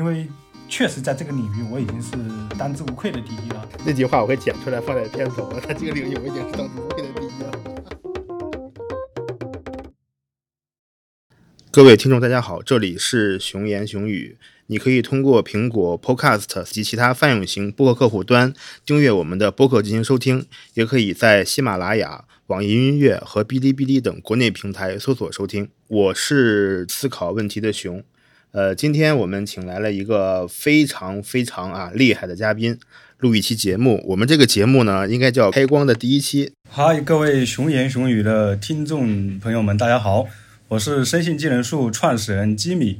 因为确实在这个领域我已经是当之无愧的第一了。那句话我会剪出来放在片头，在这个领域我已经是当之无愧的第一了。各位听众，大家好，这里是熊言熊语。你可以通过苹果 Podcast 及其他泛用型播客客户端订阅我们的播客进行收听，也可以在喜马拉雅、网易云音乐和哔哩哔哩等国内平台搜索收听。我是思考问题的熊。呃，今天我们请来了一个非常非常啊厉害的嘉宾，录一期节目。我们这个节目呢，应该叫开光的第一期。嗨，各位熊言熊语的听众朋友们，大家好，我是生信技能树创始人吉米，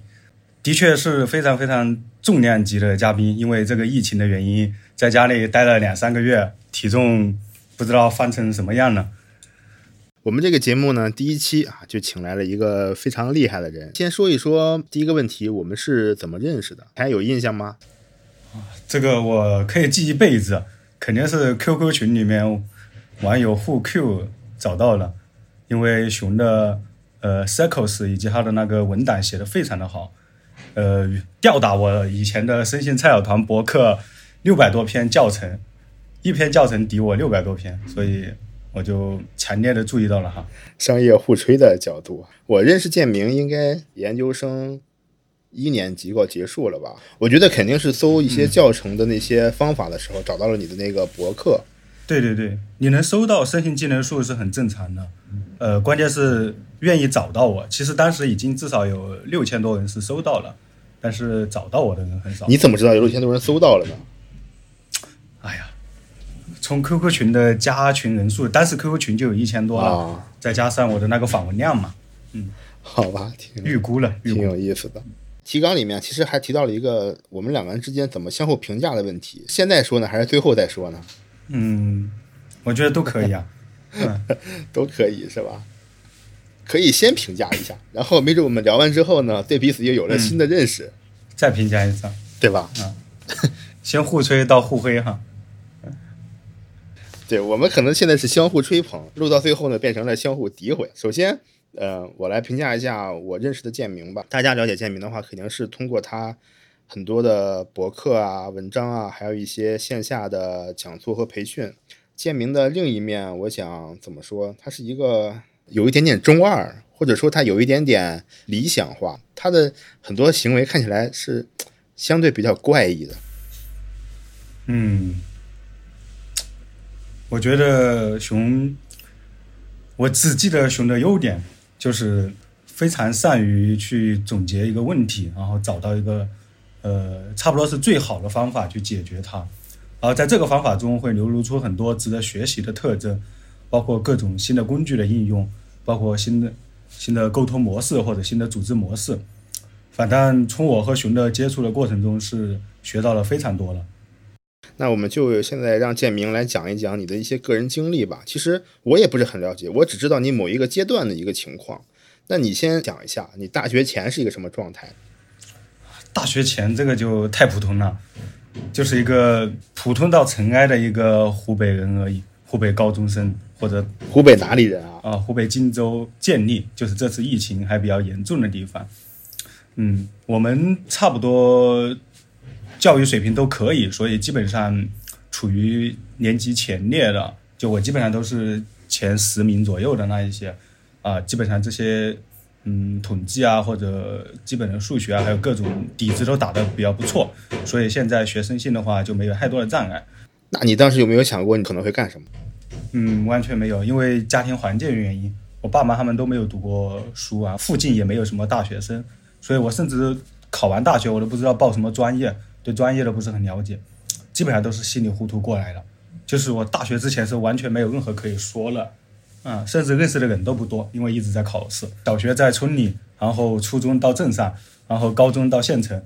的确是非常非常重量级的嘉宾。因为这个疫情的原因，在家里待了两三个月，体重不知道翻成什么样了。我们这个节目呢，第一期啊，就请来了一个非常厉害的人。先说一说第一个问题，我们是怎么认识的？还有印象吗？这个我可以记一辈子，肯定是 QQ 群里面网友互 Q 找到了，因为熊的呃 Circles 以及他的那个文档写的非常的好，呃吊打我以前的生信菜鸟团博客六百多篇教程，一篇教程抵我六百多篇，所以。我就强烈的注意到了哈，商业互吹的角度。我认识建明应该研究生一年级快结束了吧？我觉得肯定是搜一些教程的那些方法的时候，找到了你的那个博客。对对对，你能搜到申请技能树是很正常的。呃，关键是愿意找到我。其实当时已经至少有六千多人是搜到了，但是找到我的人很少。你怎么知道有六千多人搜到了呢？从 QQ 群的加群人数，当时 QQ 群就有一千多了，再加上我的那个访问量嘛，嗯，好吧，挺预估了，挺有意思的。提纲里面其实还提到了一个我们两个人之间怎么相互评价的问题，现在说呢，还是最后再说呢？嗯，我觉得都可以啊，都可以是吧？可以先评价一下，然后没准我们聊完之后呢，对彼此又有了新的认识，再评价一次，对吧？嗯，先互吹到互黑哈。对我们可能现在是相互吹捧，录到最后呢，变成了相互诋毁。首先，呃，我来评价一下我认识的建明吧。大家了解建明的话，肯定是通过他很多的博客啊、文章啊，还有一些线下的讲座和培训。建明的另一面，我想怎么说？他是一个有一点点中二，或者说他有一点点理想化。他的很多行为看起来是相对比较怪异的。嗯。我觉得熊，我只记得熊的优点就是非常善于去总结一个问题，然后找到一个呃差不多是最好的方法去解决它，然后在这个方法中会流露出很多值得学习的特征，包括各种新的工具的应用，包括新的新的沟通模式或者新的组织模式。反正从我和熊的接触的过程中是学到了非常多了。那我们就现在让建明来讲一讲你的一些个人经历吧。其实我也不是很了解，我只知道你某一个阶段的一个情况。那你先讲一下，你大学前是一个什么状态？大学前这个就太普通了，就是一个普通到尘埃的一个湖北人而已，湖北高中生或者湖北哪里人啊？啊，湖北荆州建立，就是这次疫情还比较严重的地方。嗯，我们差不多。教育水平都可以，所以基本上处于年级前列的，就我基本上都是前十名左右的那一些，啊，基本上这些嗯统计啊或者基本的数学啊，还有各种底子都打得比较不错，所以现在学生性的话就没有太多的障碍。那你当时有没有想过你可能会干什么？嗯，完全没有，因为家庭环境原因，我爸妈他们都没有读过书啊，附近也没有什么大学生，所以我甚至考完大学我都不知道报什么专业。对专业的不是很了解，基本上都是稀里糊涂过来的。就是我大学之前是完全没有任何可以说了，嗯，甚至认识的人都不多，因为一直在考试。小学在村里，然后初中到镇上，然后高中到县城，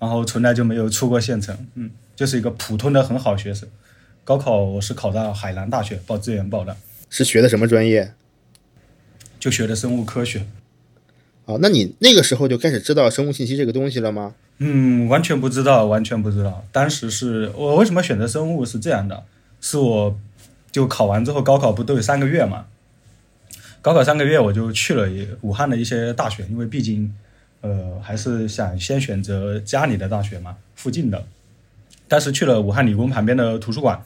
然后从来就没有出过县城。嗯，就是一个普通的很好学生。高考我是考到海南大学，报志愿报的。是学的什么专业？就学的生物科学。哦，那你那个时候就开始知道生物信息这个东西了吗？嗯，完全不知道，完全不知道。当时是我为什么选择生物是这样的，是我就考完之后，高考不都有三个月嘛？高考三个月，我就去了武汉的一些大学，因为毕竟呃，还是想先选择家里的大学嘛，附近的。但是去了武汉理工旁边的图书馆，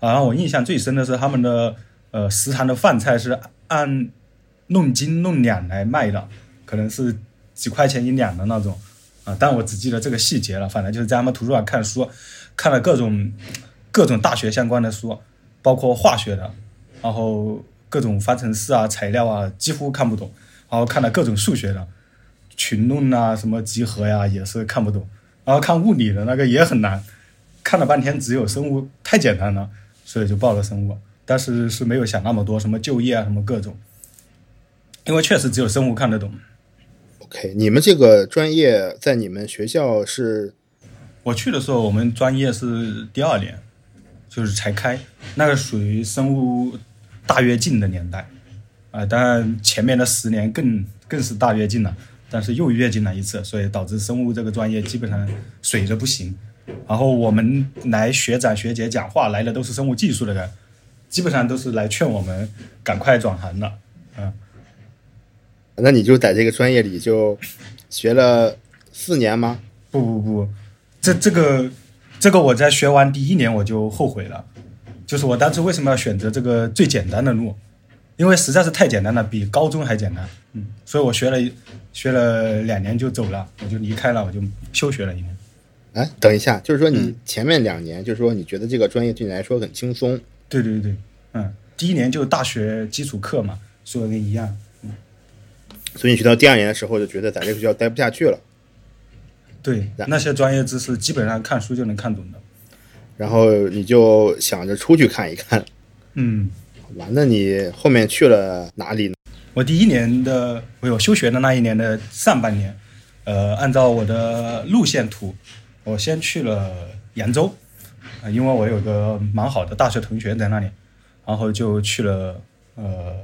啊，让我印象最深的是他们的呃食堂的饭菜是按弄斤弄两来卖的，可能是几块钱一两的那种啊，但我只记得这个细节了。反正就是在他们图书馆看书，看了各种各种大学相关的书，包括化学的，然后各种方程式啊、材料啊，几乎看不懂。然后看了各种数学的群论啊，什么集合呀，也是看不懂。然后看物理的那个也很难。看了半天，只有生物太简单了，所以就报了生物。但是是没有想那么多，什么就业啊，什么各种。因为确实只有生物看得懂。OK，你们这个专业在你们学校是？我去的时候，我们专业是第二年，就是才开，那个属于生物大跃进的年代啊。当然，前面的十年更更是大跃进了，但是又跃进了一次，所以导致生物这个专业基本上水着不行。然后我们来学长学姐讲话来的都是生物技术的人，基本上都是来劝我们赶快转行的，嗯。那你就在这个专业里就学了四年吗？不不不，这这个这个我在学完第一年我就后悔了，就是我当初为什么要选择这个最简单的路，因为实在是太简单了，比高中还简单，嗯，所以我学了学了两年就走了，我就离开了，我就休学了一年。哎，等一下，就是说你前面两年，就是说你觉得这个专业对你来说很轻松，对对对，嗯，第一年就大学基础课嘛，说的跟一样。所以你学到第二年的时候就觉得在这个学校待不下去了，对，那些专业知识基本上看书就能看懂的。然后你就想着出去看一看，嗯，好吧？那你后面去了哪里呢？我第一年的我有休学的那一年的上半年，呃，按照我的路线图，我先去了扬州，啊、因为我有个蛮好的大学同学在那里，然后就去了呃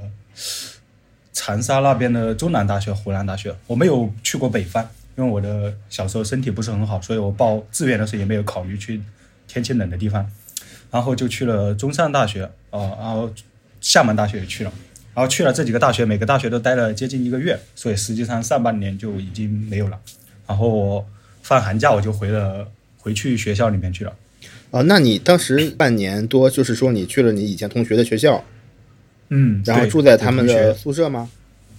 长沙那边的中南大学、湖南大学。我没有去过北方，因为我的小时候身体不是很好，所以我报志愿的时候也没有考虑去天气冷的地方。然后就去了中山大学，哦、然后厦门大学也去了。然后去了这几个大学，每个大学都待了接近一个月，所以实际上上半年就已经没有了。然后我放寒假我就回了回去学校里面去了。啊，那你当时半年多，就是说你去了你以前同学的学校，嗯，然后住在他们的宿舍吗？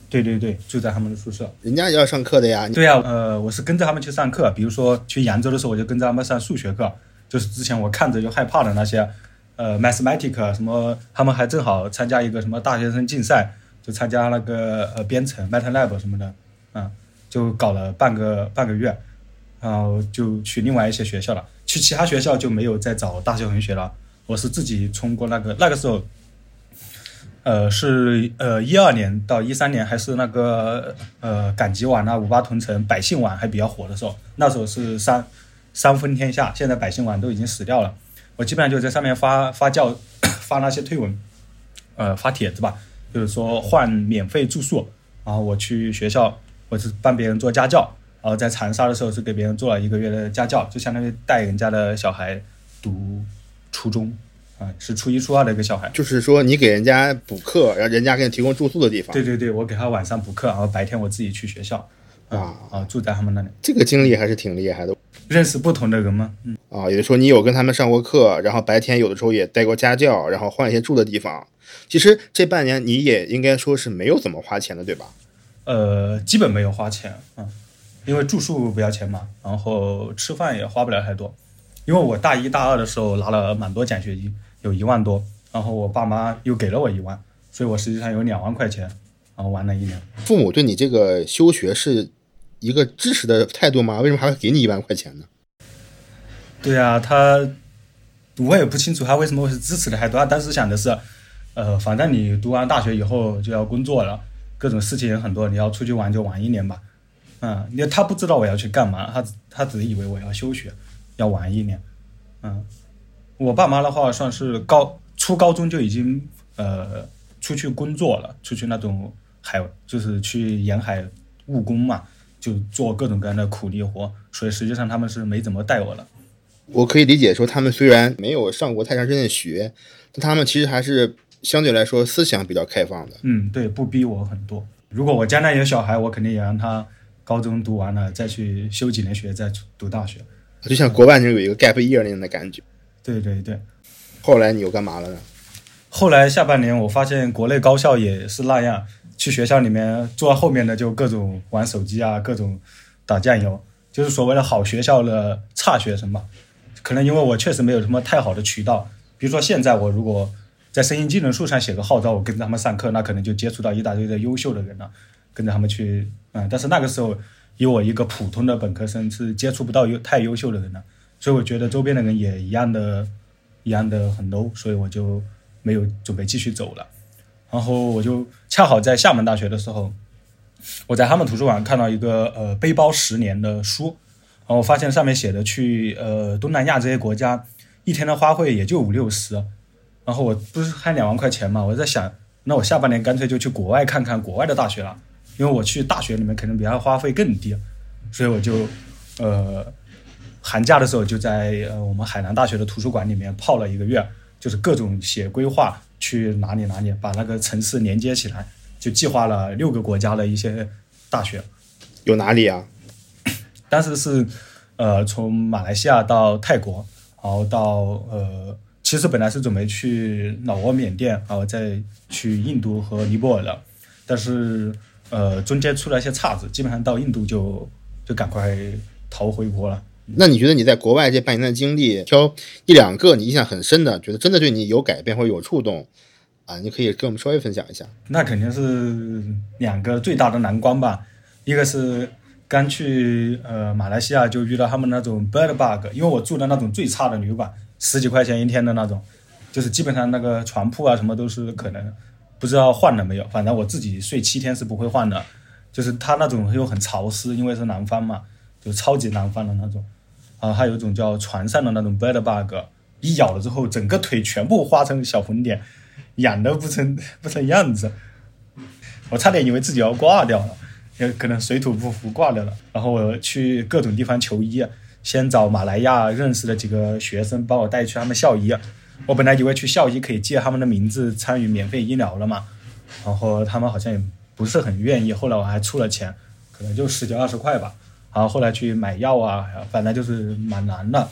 对对对，住在他们的宿舍。人家也要上课的呀。对呀、呃，我是跟着他们去上课，比如说去扬州的时候，我就跟着他们上数学课，就是之前我看着就害怕的那些，呃，mathematic 什么，他们还正好参加一个什么大学生竞赛，就参加那个呃编程 MATLAB 什么的，嗯，就搞了半个半个月，然后就去另外一些学校了，去其他学校就没有再找大学同学了，我是自己冲过那个那个时候。呃，是呃一二年到一三年，还是那个呃赶集网啊、五八同城、百姓网还比较火的时候，那时候是三三分天下。现在百姓网都已经死掉了，我基本上就在上面发 发教发那些推文，呃发帖子吧，就是说换免费住宿，然后我去学校，我是帮别人做家教，然后在长沙的时候是给别人做了一个月的家教，就相当于带人家的小孩读初中，啊、是初一初二的一个小孩。就是说你给人家补课，然后人家给你提供住宿的地方。对对对，我给他晚上补课，然后白天我自己去学校，啊啊啊，住在他们那里，这个经历还是挺厉害的认识不同的人吗，嗯，啊。也就是说你有跟他们上过课，然后白天有的时候也带过家教，然后换一些住的地方。其实这半年你也应该说是没有怎么花钱的，对吧？呃，基本没有花钱，嗯，因为住宿不要钱嘛，然后吃饭也花不了太多，因为我大一大二的时候拿了蛮多奖学金，有一万多，然后我爸妈又给了我一万，所以我实际上有两万块钱，然后玩了一年。父母对你这个休学是一个支持的态度吗？为什么还会给你一万块钱呢？对啊，他我也不清楚他为什么会是支持的态度。他当时想的是，呃，反正你读完大学以后就要工作了，各种事情也很多，你要出去玩就玩一年吧。嗯，因为他不知道我要去干嘛，他他只以为我要休学，要玩一年。嗯，我爸妈的话算是高初高中就已经呃出去工作了，出去那种海就是去沿海务工嘛，就做各种各样的苦力活，所以实际上他们是没怎么带我的。我可以理解说，他们虽然没有上过太长时间的学，但他们其实还是相对来说思想比较开放的。嗯，对，不逼我很多。如果我将来有小孩，我肯定也让他高中读完了再去修几年学，再读大学。就像国外那种有一个 gap year 那样的感觉。对对对。后来你又干嘛了呢？后来下半年我发现国内高校也是那样，去学校里面坐在后面的就各种玩手机啊，各种打酱油，就是所谓的好学校的差学生嘛。可能因为我确实没有什么太好的渠道，比如说现在我如果在声音技能树上写个号召，我跟着他们上课，那可能就接触到一大堆的优秀的人了，跟着他们去，嗯。但是那个时候，以我一个普通的本科生是接触不到优太优秀的人了，所以我觉得周边的人也一样的，一样的很 low，所以我就没有准备继续走了。然后我就恰好在厦门大学的时候，我在他们图书馆看到一个呃背包十年的书。然后发现上面写的去呃东南亚这些国家，一天的花费也就五六十，然后我不是还两万块钱嘛，我在想，那我下半年干脆就去国外看看国外的大学了，因为我去大学里面可能比他花费更低，所以我就呃寒假的时候就在呃我们海南大学的图书馆里面泡了一个月，就是各种写规划去哪里哪里，把那个城市连接起来，就计划了六个国家的一些大学，有哪里啊？当时是，呃，从马来西亚到泰国，然后到呃，其实本来是准备去老挝、缅甸，然后再去印度和尼泊尔的，但是呃，中间出了一些岔子，基本上到印度就就赶快逃回国了。那你觉得你在国外这半年的经历，挑一两个你印象很深的，觉得真的对你有改变或者有触动啊？你可以跟我们稍微分享一下。那肯定是两个最大的难关吧，一个是。刚去呃马来西亚就遇到他们那种 bed bug，因为我住的那种最差的旅馆，十几块钱一天的那种，就是基本上那个床铺啊什么都是可能不知道换了没有，反正我自己睡七天是不会换的。就是它那种又很潮湿，因为是南方嘛，就超级南方的那种。啊，还有一种叫船上的那种 bed bug，一咬了之后整个腿全部化成小红点，痒的不成不成样子，我差点以为自己要挂掉了。也可能水土不服挂掉了，然后我去各种地方求医，先找马来亚认识的几个学生帮我带去他们校医。我本来以为去校医可以借他们的名字参与免费医疗了嘛，然后他们好像也不是很愿意。后来我还出了钱，可能就十几二十块吧。然后后来去买药啊，反正就是蛮难的。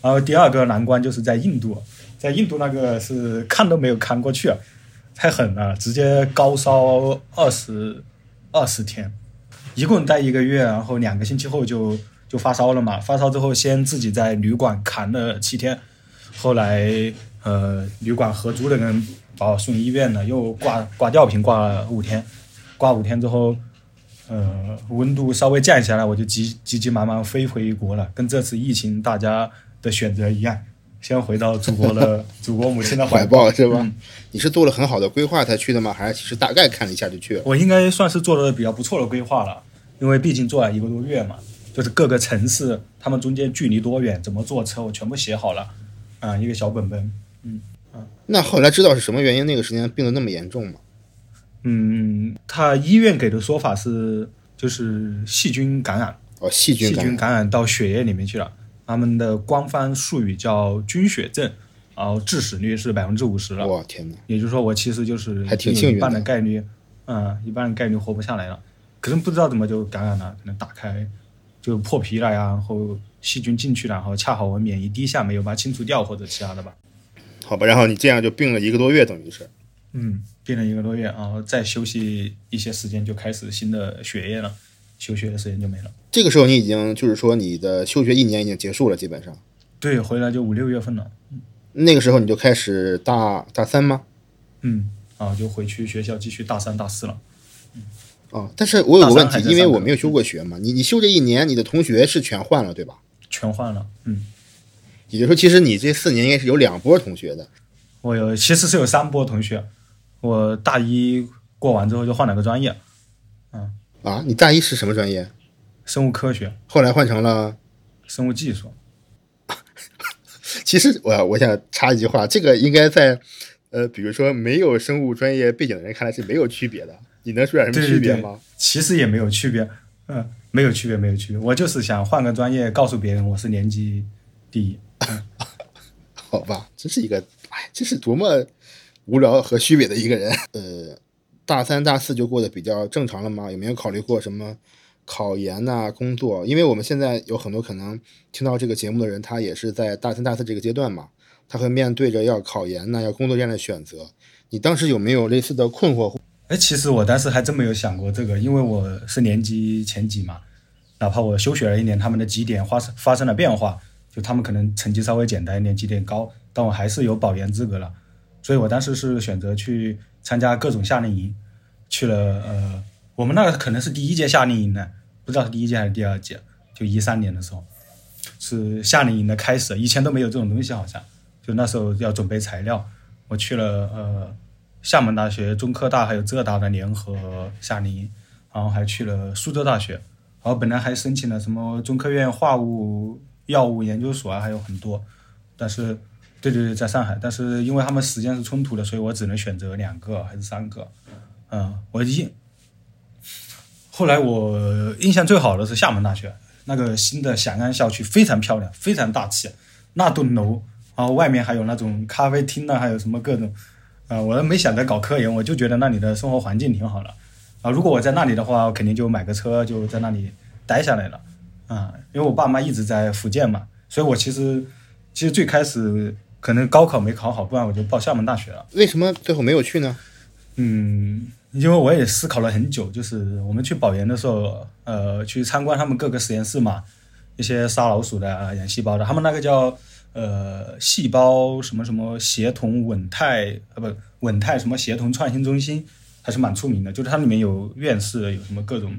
然后第二个难关就是在印度，在印度那个是看都没有看过去，太狠了，直接高烧二十。二十天，一共待一个月，然后两个星期后就就发烧了嘛。发烧之后，先自己在旅馆扛了七天，后来呃旅馆合租的人把我送医院了，又挂挂吊瓶挂了五天，挂五天之后，呃温度稍微降下来，我就急急急忙忙飞回国了。跟这次疫情大家的选择一样。先回到祖国的 祖国母亲的怀抱是吧？你是做了很好的规划才去的吗？还是其实大概看了一下就去了？我应该算是做了比较不错的规划了，因为毕竟做了一个多月嘛，就是各个城市他们中间距离多远，怎么坐车，我全部写好了，啊，一个小本本，嗯嗯。那后来知道是什么原因？那个时间病得那么严重吗？嗯，他医院给的说法是就是细菌感染哦，细菌细菌感染到血液里面去了。他们的官方术语叫菌血症，然后致死率是百分之五十了。哇天哪！也就是说，我其实就是还挺幸运一半的概率，嗯，一半的概率活不下来了。可是不知道怎么就感染了，可能打开就破皮了呀，然后细菌进去了，然后恰好我免疫低下，没有把它清除掉或者其他的吧。好吧，然后你这样就病了一个多月，等于是。嗯，病了一个多月，然后再休息一些时间，就开始新的学业了。休学的时间就没了。这个时候你已经就是说你的休学一年已经结束了，基本上。对，回来就五六月份了。那个时候你就开始大大三吗？嗯，啊，就回去学校继续大三大四了。嗯，哦，但是我有个问题，因为我没有休过学嘛。你你休这一年，你的同学是全换了对吧？全换了，嗯。也就是说，其实你这四年应该是有两波同学的。我有，其实是有三波同学。我大一过完之后就换了个专业。嗯。啊，你大一是什么专业？生物科学。后来换成了生物技术。其实我我想插一句话，这个应该在呃，比如说没有生物专业背景的人看来是没有区别的。你能说点什么区别吗？其实也没有区别，嗯，没有区别，没有区别。我就是想换个专业，告诉别人我是年级第一。好吧，这是一个，哎，这是多么无聊和虚伪的一个人。呃。大三、大四就过得比较正常了吗？有没有考虑过什么考研呐、工作，因为我们现在有很多可能听到这个节目的人，他也是在大三、大四这个阶段嘛，他会面对着要考研呐、要工作这样的选择。你当时有没有类似的困惑？哎，其实我当时还真没有想过这个，因为我是年级前几嘛，哪怕我休学了一年，他们的绩点发生发生了变化，就他们可能成绩稍微简单一点，绩点高，但我还是有保研资格了，所以我当时是选择去参加各种夏令营，去了呃，我们那可能是第一届夏令营呢，不知道是第一届还是第二届，就一三年的时候，是夏令营的开始，以前都没有这种东西，好像就那时候要准备材料，我去了呃。厦门大学、中科大还有浙大的联合夏令营，然后还去了苏州大学，然后本来还申请了什么中科院化物药物研究所啊，还有很多，但是，对对对，在上海，但是因为他们时间是冲突的，所以我只能选择两个还是三个，嗯，我印。后来我印象最好的是厦门大学那个新的翔安校区，非常漂亮，非常大气，那栋楼，然后外面还有那种咖啡厅呢，还有什么各种。啊，我没想着搞科研，我就觉得那里的生活环境挺好的。啊，如果我在那里的话，我肯定就买个车就在那里待下来了。啊，因为我爸妈一直在福建嘛，所以我其实其实最开始可能高考没考好，不然我就报厦门大学了。为什么最后没有去呢？嗯，因为我也思考了很久，就是我们去保研的时候，呃，去参观他们各个实验室嘛，一些杀老鼠的、养细胞的，他们那个叫。呃，细胞什么什么协同稳态啊，不稳态什么协同创新中心还是蛮出名的，就是它里面有院士，有什么各种，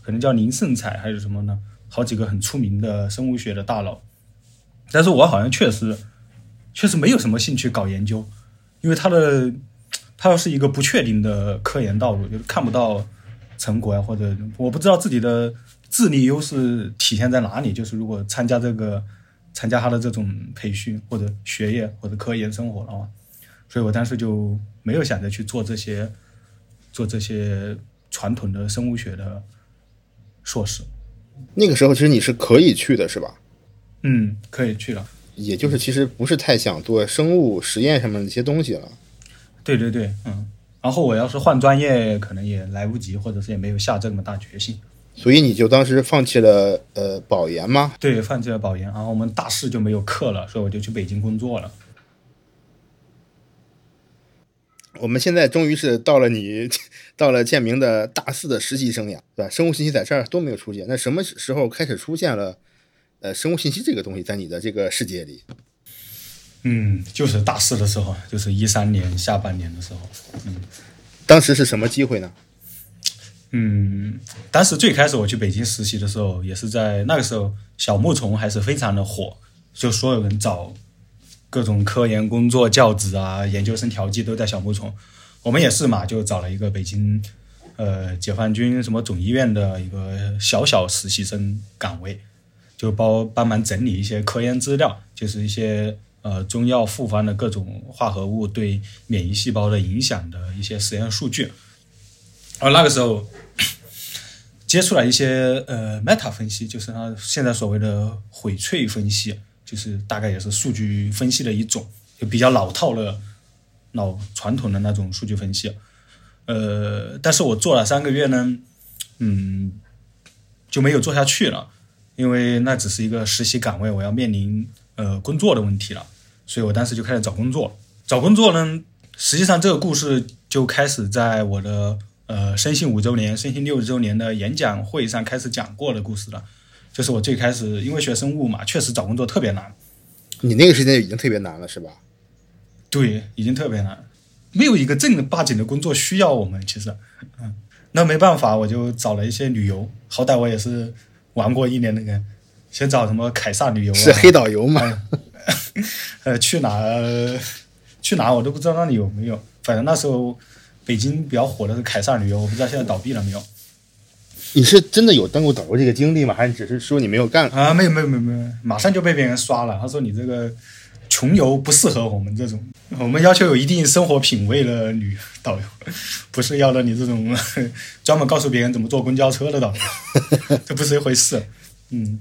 可能叫林盛彩还是什么呢？好几个很出名的生物学的大佬。但是我好像确实确实没有什么兴趣搞研究，因为他的他要是一个不确定的科研道路，就是看不到成果呀，或者我不知道自己的智力优势体现在哪里。就是如果参加这个。参加他的这种培训或者学业或者科研生活的话，所以我当时就没有想着去做这些，做这些传统的生物学的硕士。那个时候其实你是可以去的，是吧？嗯，可以去了。也就是其实不是太想做生物实验上面的一些东西了。对对对，嗯。然后我要是换专业，可能也来不及，或者是也没有下这么大决心。所以你就当时放弃了呃保研吗？对，放弃了保研，然后我们大四就没有课了，所以我就去北京工作了。我们现在终于是到了你到了建明的大四的实习生涯，对吧？生物信息在这儿都没有出现，那什么时候开始出现了呃生物信息这个东西在你的这个世界里？嗯，就是大四的时候，就是一三年下半年的时候。嗯，当时是什么机会呢？嗯，当时最开始我去北京实习的时候，也是在那个时候，小木虫还是非常的火，就所有人找各种科研工作、教职啊、研究生调剂都在小木虫。我们也是嘛，就找了一个北京，呃，解放军什么总医院的一个小小实习生岗位，就包帮忙整理一些科研资料，就是一些呃中药复方的各种化合物对免疫细胞的影响的一些实验数据。而那个时候，接触了一些呃 meta 分析，就是它现在所谓的荟萃分析，就是大概也是数据分析的一种，就比较老套了，老传统的那种数据分析。呃，但是我做了三个月呢，嗯，就没有做下去了，因为那只是一个实习岗位，我要面临呃工作的问题了，所以我当时就开始找工作。找工作呢，实际上这个故事就开始在我的。呃，生信五周年、生信六周年的演讲会上开始讲过的故事了，就是我最开始因为学生物嘛，确实找工作特别难。你那个时间已经特别难了，是吧？对，已经特别难，没有一个正儿八经的工作需要我们。其实，嗯，那没办法，我就找了一些旅游，好歹我也是玩过一年那个，先找什么凯撒旅游，是黑导游嘛？呃，去哪去哪我都不知道那里有没有，反正那时候。北京比较火的是凯撒旅游，我不知道现在倒闭了没有。你是真的有当过导游这个经历吗？还是只是说你没有干？啊，没有没有没有没有，马上就被别人刷了。他说你这个穷游不适合我们这种，我们要求有一定生活品味的女导游，不是要的你这种 专门告诉别人怎么坐公交车的导游，这不是一回事。嗯，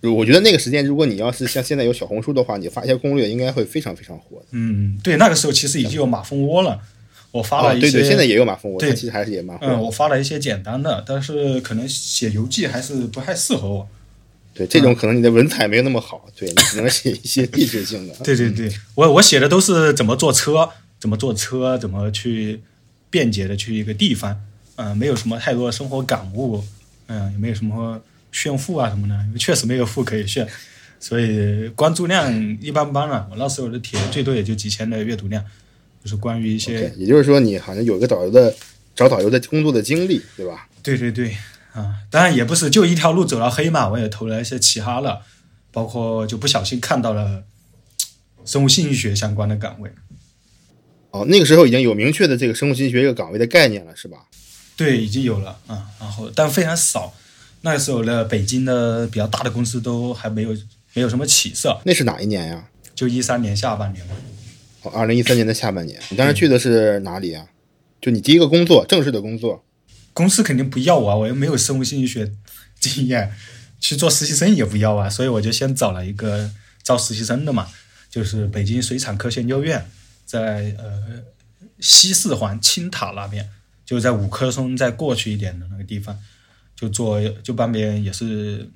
我觉得那个时间，如果你要是像现在有小红书的话，你发一些攻略，应该会非常非常火的。嗯，对，那个时候其实已经有马蜂窝了。我发了一些，对对，现在也有马蜂窝，对其实还是也蛮火。嗯，我发了一些简单的，但是可能写游记还是不太适合我。对，这种可能你的文采没有那么好，对你只能写一些励志性的。对对对，我我写的都是怎么坐车，怎么坐车，怎么去便捷的去一个地方，嗯、没有什么太多的生活感悟，嗯、也没有什么炫富啊什么的，因为确实没有富可以炫，所以关注量一般般了。我那时候的帖最多也就几千的阅读量，就是关于一些也就是说你好像有一个导游的找导游的工作的经历，对吧？对对对，啊，当然也不是就一条路走到黑嘛，我也投了一些其他的，包括就不小心看到了生物信息学相关的岗位。哦，那个时候已经有明确的这个生物信息学这个岗位的概念了，是吧？对，已经有了啊、然后但非常少。那时候的北京的比较大的公司都还没有没有什么起色，那是哪一年呀？就一三年下半年嘛。哦，二零一三年的下半年。你当时去的是哪里啊？就你第一个工作，正式的工作。公司肯定不要我啊，我又没有生物信息学经验，去做实习生也不要啊，所以我就先找了一个招实习生的嘛，就是北京水产科学研究院，在呃西四环青塔那边，就在五棵松再过去一点的那个地方，就做就帮别人也是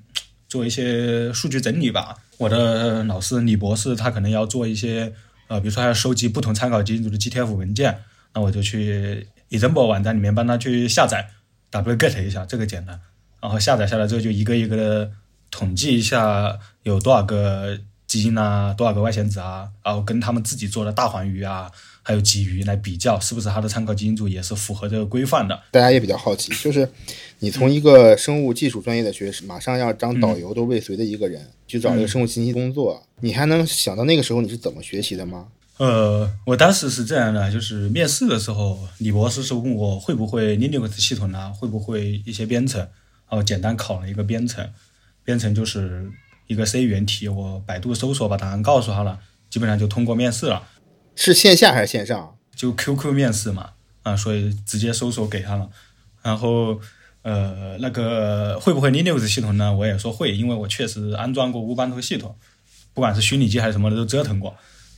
做一些数据整理吧。我的老师李博士他可能要做一些呃，比如说他要收集不同参考基因组的 GTF 文件，那我就去 Example 网站里面帮他去下载 wget 一下，这个简单。然后下载下来之后，就一个一个的统计一下有多少个基因啊，多少个外显子啊，然后跟他们自己做的大黄鱼啊，还有鲫鱼来比较，是不是它的参考基因组也是符合这个规范的。大家也比较好奇，就是你从一个生物技术专业的学生，马上要当导游都未遂的一个人，去找一个生物信息工作，你还能想到那个时候你是怎么学习的吗？呃，我当时是这样的，就是面试的时候，李博士是问我会不会 Linux 系统啊，会不会一些编程，然后简单考了一个编程，编程就是一个 C 语言题，我百度搜索把答案告诉他了，基本上就通过面试了，是线下还是线上？就 QQ 面试嘛，啊，所以直接搜索给他了，然后呃，那个会不会 Linux 系统呢？我也说会，因为我确实安装过乌班图系统，不管是虚拟机还是什么的都折腾过。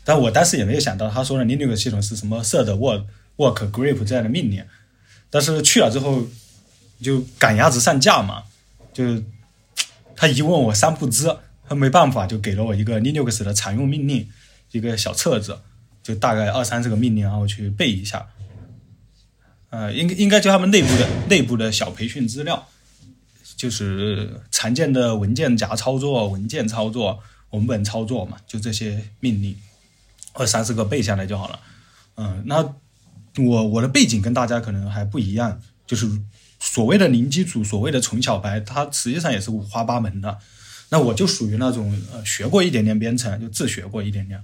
但我当时也没有想到，他说的 Linux 系统是什么 set work work grep 这样的命令。但是去了之后，就赶鸭子上架嘛，就他一问我三不知，他没办法，就给了我一个 Linux 的常用命令，一个小册子，就大概二三十个命令，然后去背一下。呃，应该应该就他们内部的内部的小培训资料，就是常见的文件夹操作、文件操作、文本操作嘛，就这些命令，二三十个背下来就好了。嗯，那我我的背景跟大家可能还不一样，就是所谓的零基础，所谓的纯小白，它实际上也是五花八门的。那我就属于那种呃学过一点点编程，就自学过一点点，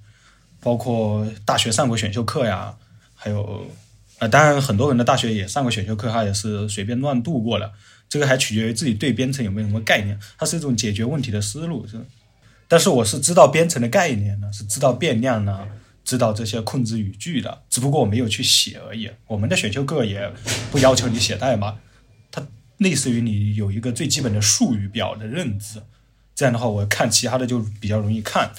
包括大学上过选修课呀，还有呃，当然很多人的大学也上过选修课，他也是随便乱度过的。这个还取决于自己对编程有没有什么概念，它是一种解决问题的思路，是。但是我是知道编程的概念呢，是知道变量呢，知道这些控制语句的，只不过我没有去写而已。我们的选修课也不要求你写代码，它类似于你有一个最基本的术语表的认知。这样的话，我看其他的就比较容易看。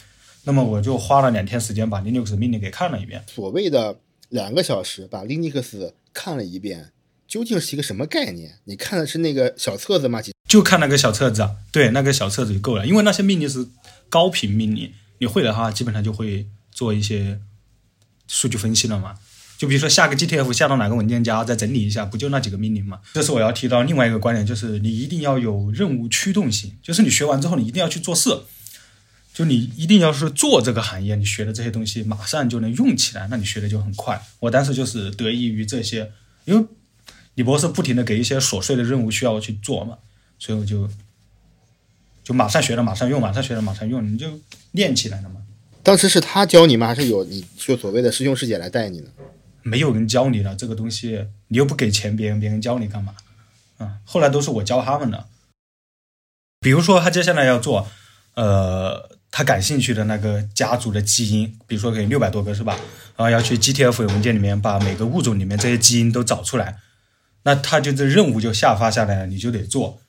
那么我就花了两天时间把 Linux 命令给看了一遍。所谓的两个小时把 Linux 看了一遍，究竟是一个什么概念？你看的是那个小册子吗？就看那个小册子啊，对，那个小册子就够了，因为那些命令是高频命令，你会的话，基本上就会做一些数据分析了嘛。就比如说下个 GTF 下到哪个文件夹，再整理一下，不就那几个命令嘛？这是我要提到另外一个观点，就是你一定要有任务驱动性，就是你学完之后，你一定要去做事，就你一定要是做这个行业，你学的这些东西马上就能用起来，那你学的就很快。我当时就是得益于这些，因为李博士不停的给一些琐碎的任务需要我去做嘛，所以我就就马上学了，马上用，马上学了，马上用，你就练起来了嘛。当时是他教你吗？还是有你就所谓的师兄师姐来带你呢？没有人教你了，这个东西你又不给钱别人，别人教你干嘛？啊，后来都是我教他们的。比如说他接下来要做，呃，他感兴趣的那个家族的基因，比如说给六百多个是吧？然后要去 GTF 文件里面把每个物种里面这些基因都找出来，那他就这任务就下发下来了，你就得做。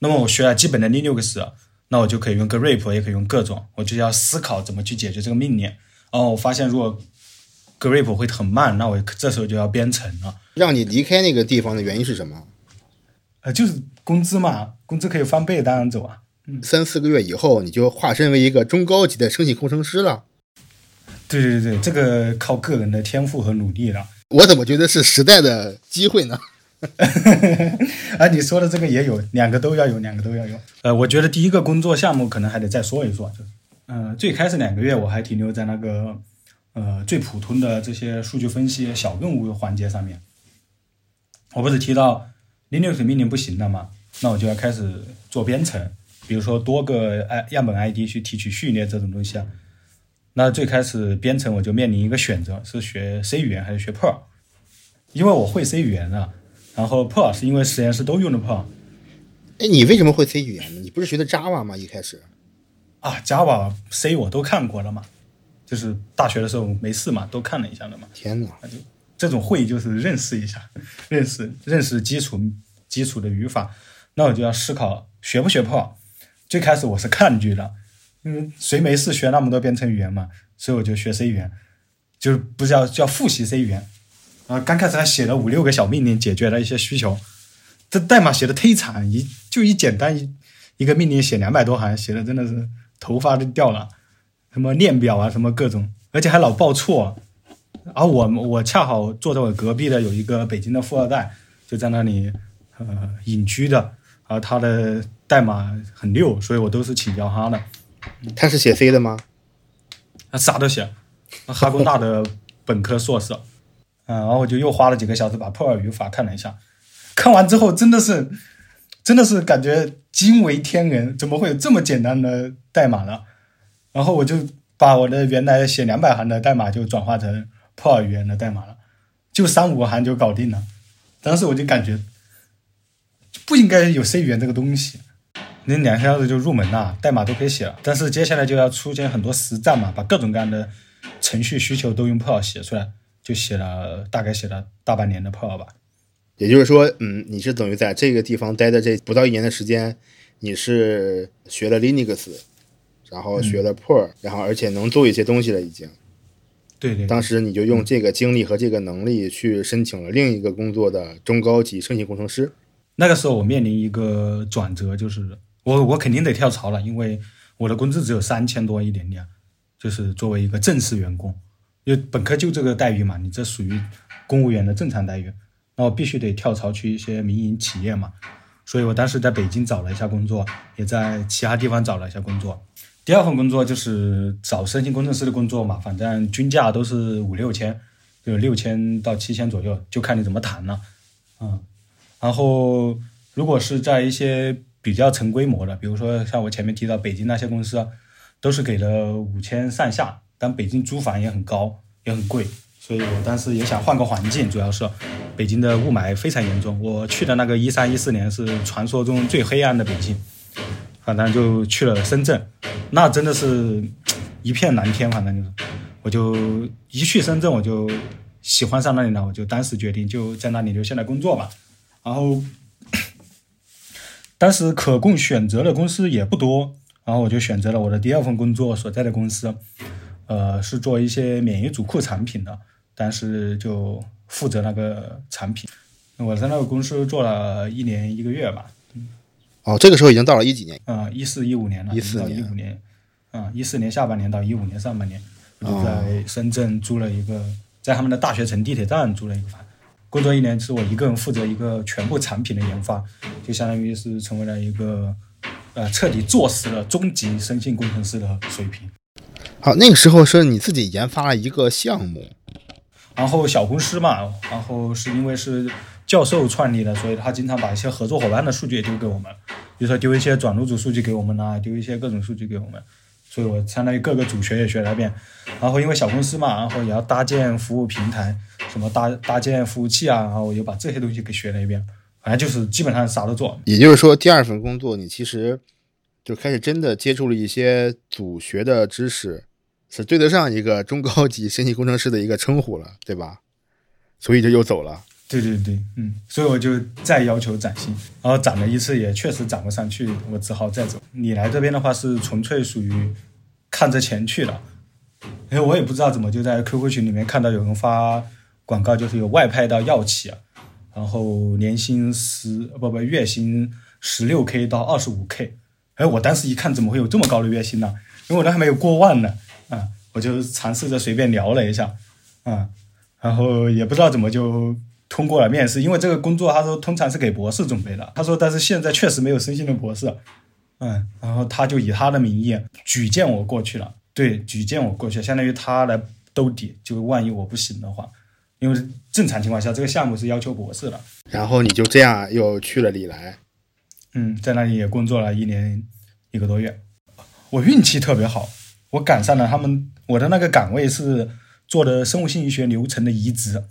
那么我学了基本的 Linux，那我就可以用个 grep，也可以用各种，我就要思考怎么去解决这个命令。然后我发现如果 grep 会很慢，那我这时候就要编程了。让你离开那个地方的原因是什么？呃，就是工资嘛，工资可以翻倍，当然走啊。三四个月以后，你就化身为一个中高级的声信工程师了。对对对，这个靠个人的天赋和努力了。我怎么觉得是时代的机会呢？啊，你说的这个也有，两个都要有，两个都要有。呃，我觉得第一个工作项目可能还得再说一说，就，呃，最开始两个月我还停留在那个，呃，最普通的这些数据分析小任务环节上面。我不是提到 Linux 命令不行了吗？那我就要开始做编程，比如说多个 i 样本 ID 去提取序列这种东西啊。那最开始编程我就面临一个选择，是学 C 语言还是学 Perl？因为我会 C 语言啊。然后 Perl 是因为实验室都用的 Perl，哎，你为什么会 C 语言呢？你不是学的 Java 吗？一开始啊，Java、C 我都看过了嘛，就是大学的时候没事嘛，都看了一下的嘛。天哪，就这种会就是认识一下，认识认识基础基础的语法，那我就要思考学不学 Perl。最开始我是抗拒的，因为谁没事学那么多编程语言嘛，所以我就学 C 语言，就是不是要叫复习 C 语言。啊，刚开始还写了五六个小命令，解决了一些需求。这代码写的忒惨，一就一简单一一个命令写两百多行，写的真的是头发都掉了。什么链表啊，什么各种，而且还老报错。而我我恰好坐在我隔壁的有一个北京的富二代，就在那里呃隐居的，而他的代码很溜，所以我都是请教他的。他是写 C 的吗？他啥都写，哈工大的本科硕士。嗯，然后我就又花了几个小时把破尔语法看了一下，看完之后真的是，真的是感觉惊为天人，怎么会有这么简单的代码呢？然后我就把我的原来写两百行的代码就转化成破尔语言的代码了，就三五行就搞定了。当时我就感觉不应该有 C 语言这个东西，那两个小时就入门了，代码都可以写了。但是接下来就要出现很多实战嘛，把各种各样的程序需求都用破尔写出来。就写了大概写了大半年的 Perl 吧，也就是说，嗯，你是等于在这个地方待的这不到一年的时间，你是学了 Linux，然后学了 Perl，然后而且能做一些东西了已经。对对。当时你就用这个精力和这个能力去申请了另一个工作的中高级声信工程师。那个时候我面临一个转折，就是我我肯定得跳槽了，因为我的工资只有三千多一点点，就是作为一个正式员工。因为本科就这个待遇嘛，你这属于公务员的正常待遇，那我必须得跳槽去一些民营企业嘛。所以我当时在北京找了一下工作，也在其他地方找了一下工作。第二份工作就是找声信工程师的工作嘛，反正均价都是五六千，就六千到七千左右，就看你怎么谈了。嗯，然后如果是在一些比较成规模的，比如说像我前面提到北京那些公司，都是给了五千上下。但北京租房也很高，也很贵，所以我当时也想换个环境，主要是北京的雾霾非常严重。我去的那个一三一四年是传说中最黑暗的北京，反正就去了深圳，那真的是一片蓝天，反正就是，我就一去深圳我就喜欢上那里了，我就当时决定就在那里留下来工作吧。然后当时可供选择的公司也不多，然后我就选择了我的第二份工作所在的公司。呃，是做一些免疫组库产品的，但是就负责那个产品。我在那个公司做了一年一个月吧。哦，这个时候已经到了一几年？啊，一四一五年了。一四年。一五年。啊，一四年下半年到一五年上半年，我就在深圳租了一个，在他们的大学城地铁站租了一个房。工作一年，是我一个人负责一个全部产品的研发，就相当于是成为了一个呃彻底坐实了中级生信工程师的水平。好，那个时候是你自己研发了一个项目，然后小公司嘛，然后是因为是教授创立的，所以他经常把一些合作伙伴的数据也丢给我们，比如说丢一些转录组数据给我们呐，丢一些各种数据给我们，所以我相当于各个组学也学了一遍。然后因为小公司嘛，然后也要搭建服务平台，什么搭搭建服务器啊，然后我又把这些东西给学了一遍，反正就是基本上啥都做。也就是说，第二份工作你其实就开始真的接触了一些组学的知识。是对得上一个中高级信息工程师的一个称呼了，对吧？所以就又走了。对对对，嗯，所以我就再要求涨薪，然后涨了一次也确实涨不上去，我只好再走。你来这边的话是纯粹属于看着钱去的，因为我也不知道怎么就在 QQ 群里面看到有人发广告，就是有外派到药企，然后年薪十不不月薪十六 K 到二十五 K。哎，我当时一看，怎么会有这么高的月薪呢？因为我那还没有过万呢，我就尝试着随便聊了一下，啊，然后也不知道怎么就通过了面试。因为这个工作，他说通常是给博士准备的。他说，但是现在确实没有升薪的博士，嗯，然后他就以他的名义举荐我过去了。对，举荐我过去，相当于他来兜底，就万一我不行的话，因为正常情况下这个项目是要求博士的。然后你就这样又去了李来，嗯，在那里也工作了一年一个多月。我运气特别好，我赶上了他们。我的那个岗位是做的生物信息学流程的移植，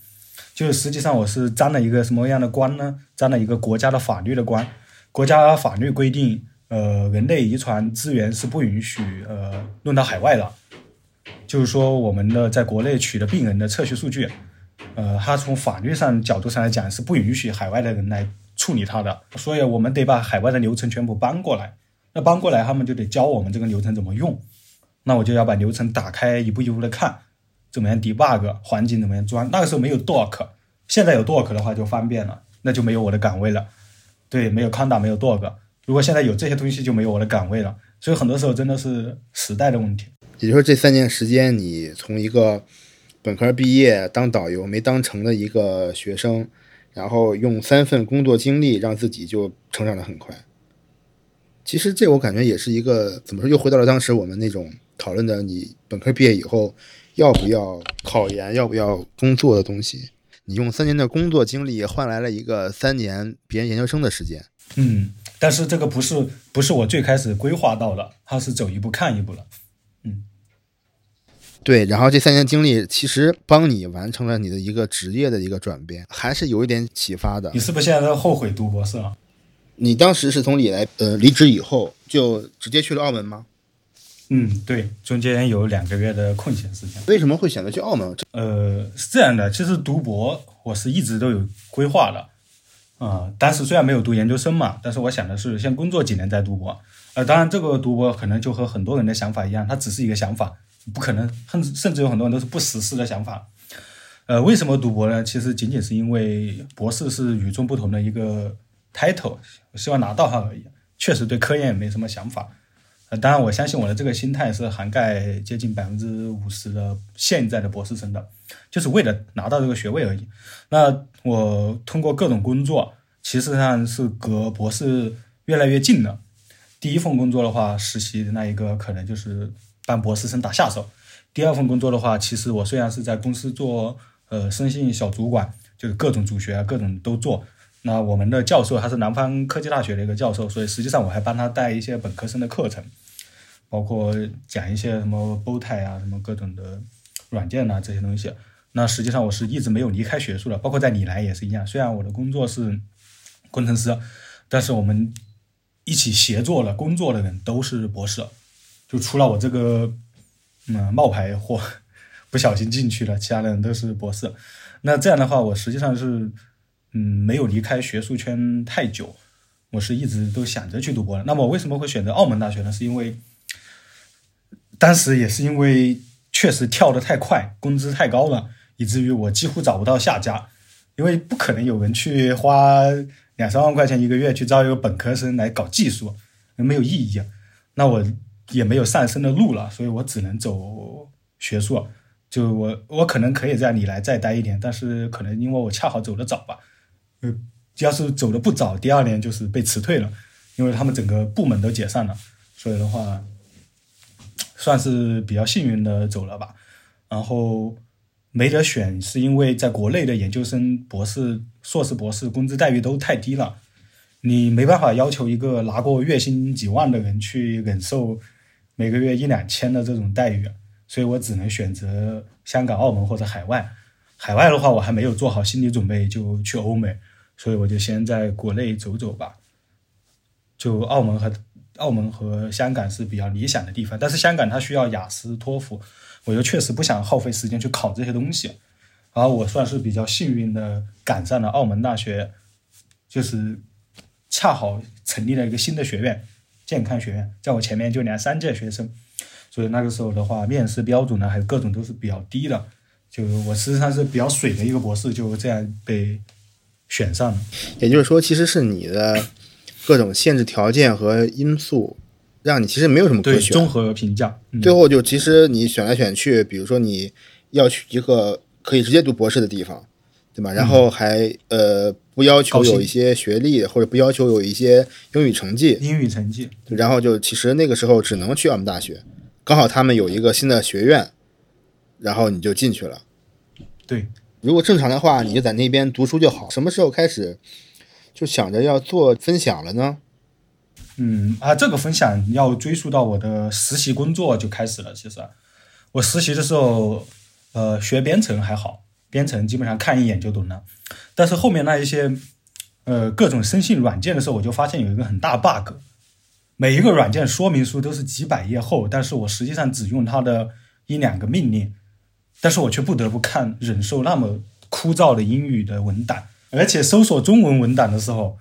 就是实际上我是沾了一个什么样的光呢？沾了一个国家的法律的光。国家法律规定。呃，人类遗传资源是不允许呃弄到海外的，就是说我们的在国内取的病人的测序数据，呃，它从法律上角度上来讲是不允许海外的人来处理它的，所以我们得把海外的流程全部搬过来。那搬过来，他们就得教我们这个流程怎么用。那我就要把流程打开，一步一步的看，怎么样 debug 环境怎么样装。那个时候没有 doc，现在有 doc 的话就方便了，那就没有我的岗位了。对，没有 conda，没有 doc。如果现在有这些东西，就没有我的岗位了。所以很多时候真的是时代的问题。也就是说，这三年时间，你从一个本科毕业当导游没当成的一个学生，然后用三份工作经历让自己就成长的很快。其实这我感觉也是一个怎么说，又回到了当时我们那种讨论的：你本科毕业以后要不要考研，要不要工作的东西。你用三年的工作经历换来了一个三年别人研究生的时间。嗯。但是这个不是不是我最开始规划到的，它是走一步看一步了，嗯，对。然后这三年经历其实帮你完成了你的一个职业的一个转变，还是有一点启发的。你是不是现在在后悔读博士了？你当时是从里来呃离职以后就直接去了澳门吗？嗯，对，中间有两个月的空闲时间。为什么会选择去澳门？呃，是这样的，其实读博我是一直都有规划的。啊，当时虽然没有读研究生嘛，但是我想的是先工作几年再读博。呃，当然这个读博可能就和很多人的想法一样，它只是一个想法，不可能，甚至甚至有很多人都是不实施的想法。呃，为什么读博呢？其实仅仅是因为博士是与众不同的一个 title，希望拿到它而已。确实对科研也没什么想法。当然我相信我的这个心态是涵盖接近百分之五十的现在的博士生的。就是为了拿到这个学位而已。那我通过各种工作，其实上是隔博士越来越近了。第一份工作的话，实习的那一个可能就是帮博士生打下手。第二份工作的话，其实我虽然是在公司做呃生信小主管，就是各种主学各种都做。那我们的教授他是南方科技大学的一个教授，所以实际上我还帮他带一些本科生的课程，包括讲一些什么波态啊，什么各种的软件呐这些东西。那实际上我是一直没有离开学术的，包括在李来也是一样。虽然我的工作是工程师，但是我们一起协作的工作的人都是博士，就除了我这个嗯冒牌货不小心进去了，其他的人都是博士。那这样的话，我实际上是嗯没有离开学术圈太久，我是一直都想着去读博的。那么我为什么会选择澳门大学呢？是因为当时也是因为确实跳得太快，工资太高了。以至于我几乎找不到下家，因为不可能有人去花两三万块钱一个月去招一个本科生来搞技术，没有意义。那我也没有上升的路了，所以我只能走学术。就我我可能可以在你来再待一点，但是可能因为我恰好走得早吧，呃，要是走的不早，第二年就是被辞退了，因为他们整个部门都解散了，所以的话，算是比较幸运的走了吧，然后。没得选，是因为在国内的研究生、博士、硕士、博士工资待遇都太低了，你没办法要求一个拿过月薪几万的人去忍受每个月一两千的这种待遇，所以我只能选择香港、澳门或者海外。海外的话，我还没有做好心理准备就去欧美，所以我就先在国内走走吧。就澳门和澳门和香港是比较理想的地方，但是香港它需要雅思、托福。我又确实不想耗费时间去考这些东西，然后我算是比较幸运的赶上了澳门大学，就是恰好成立了一个新的学院——健康学院，在我前面就两三届学生，所以那个时候的话，面试标准呢还有各种都是比较低的。就我实际上是比较水的一个博士，就这样被选上了。也就是说，其实是你的各种限制条件和因素，让你其实没有什么可选。对综合评价，嗯最后就其实你选来选去，比如说你要去一个可以直接读博士的地方，对吧？然后还呃不要求有一些学历，或者不要求有一些英语成绩，英语成绩，然后就其实那个时候只能去澳门大学，刚好他们有一个新的学院，然后你就进去了。对，如果正常的话，你就在那边读书就好。什么时候开始就想着要做分享了呢？嗯啊，这个分享要追溯到我的实习工作就开始了。其实我实习的时候，呃，学编程还好，编程基本上看一眼就懂了。但是后面那一些，呃，各种生性软件的时候，我就发现有一个很大 bug，每一个软件说明书都是几百页厚，但是我实际上只用它的一两个命令，但是我却不得不看忍受那么枯燥的英语的文档，而且搜索中文文档的时候，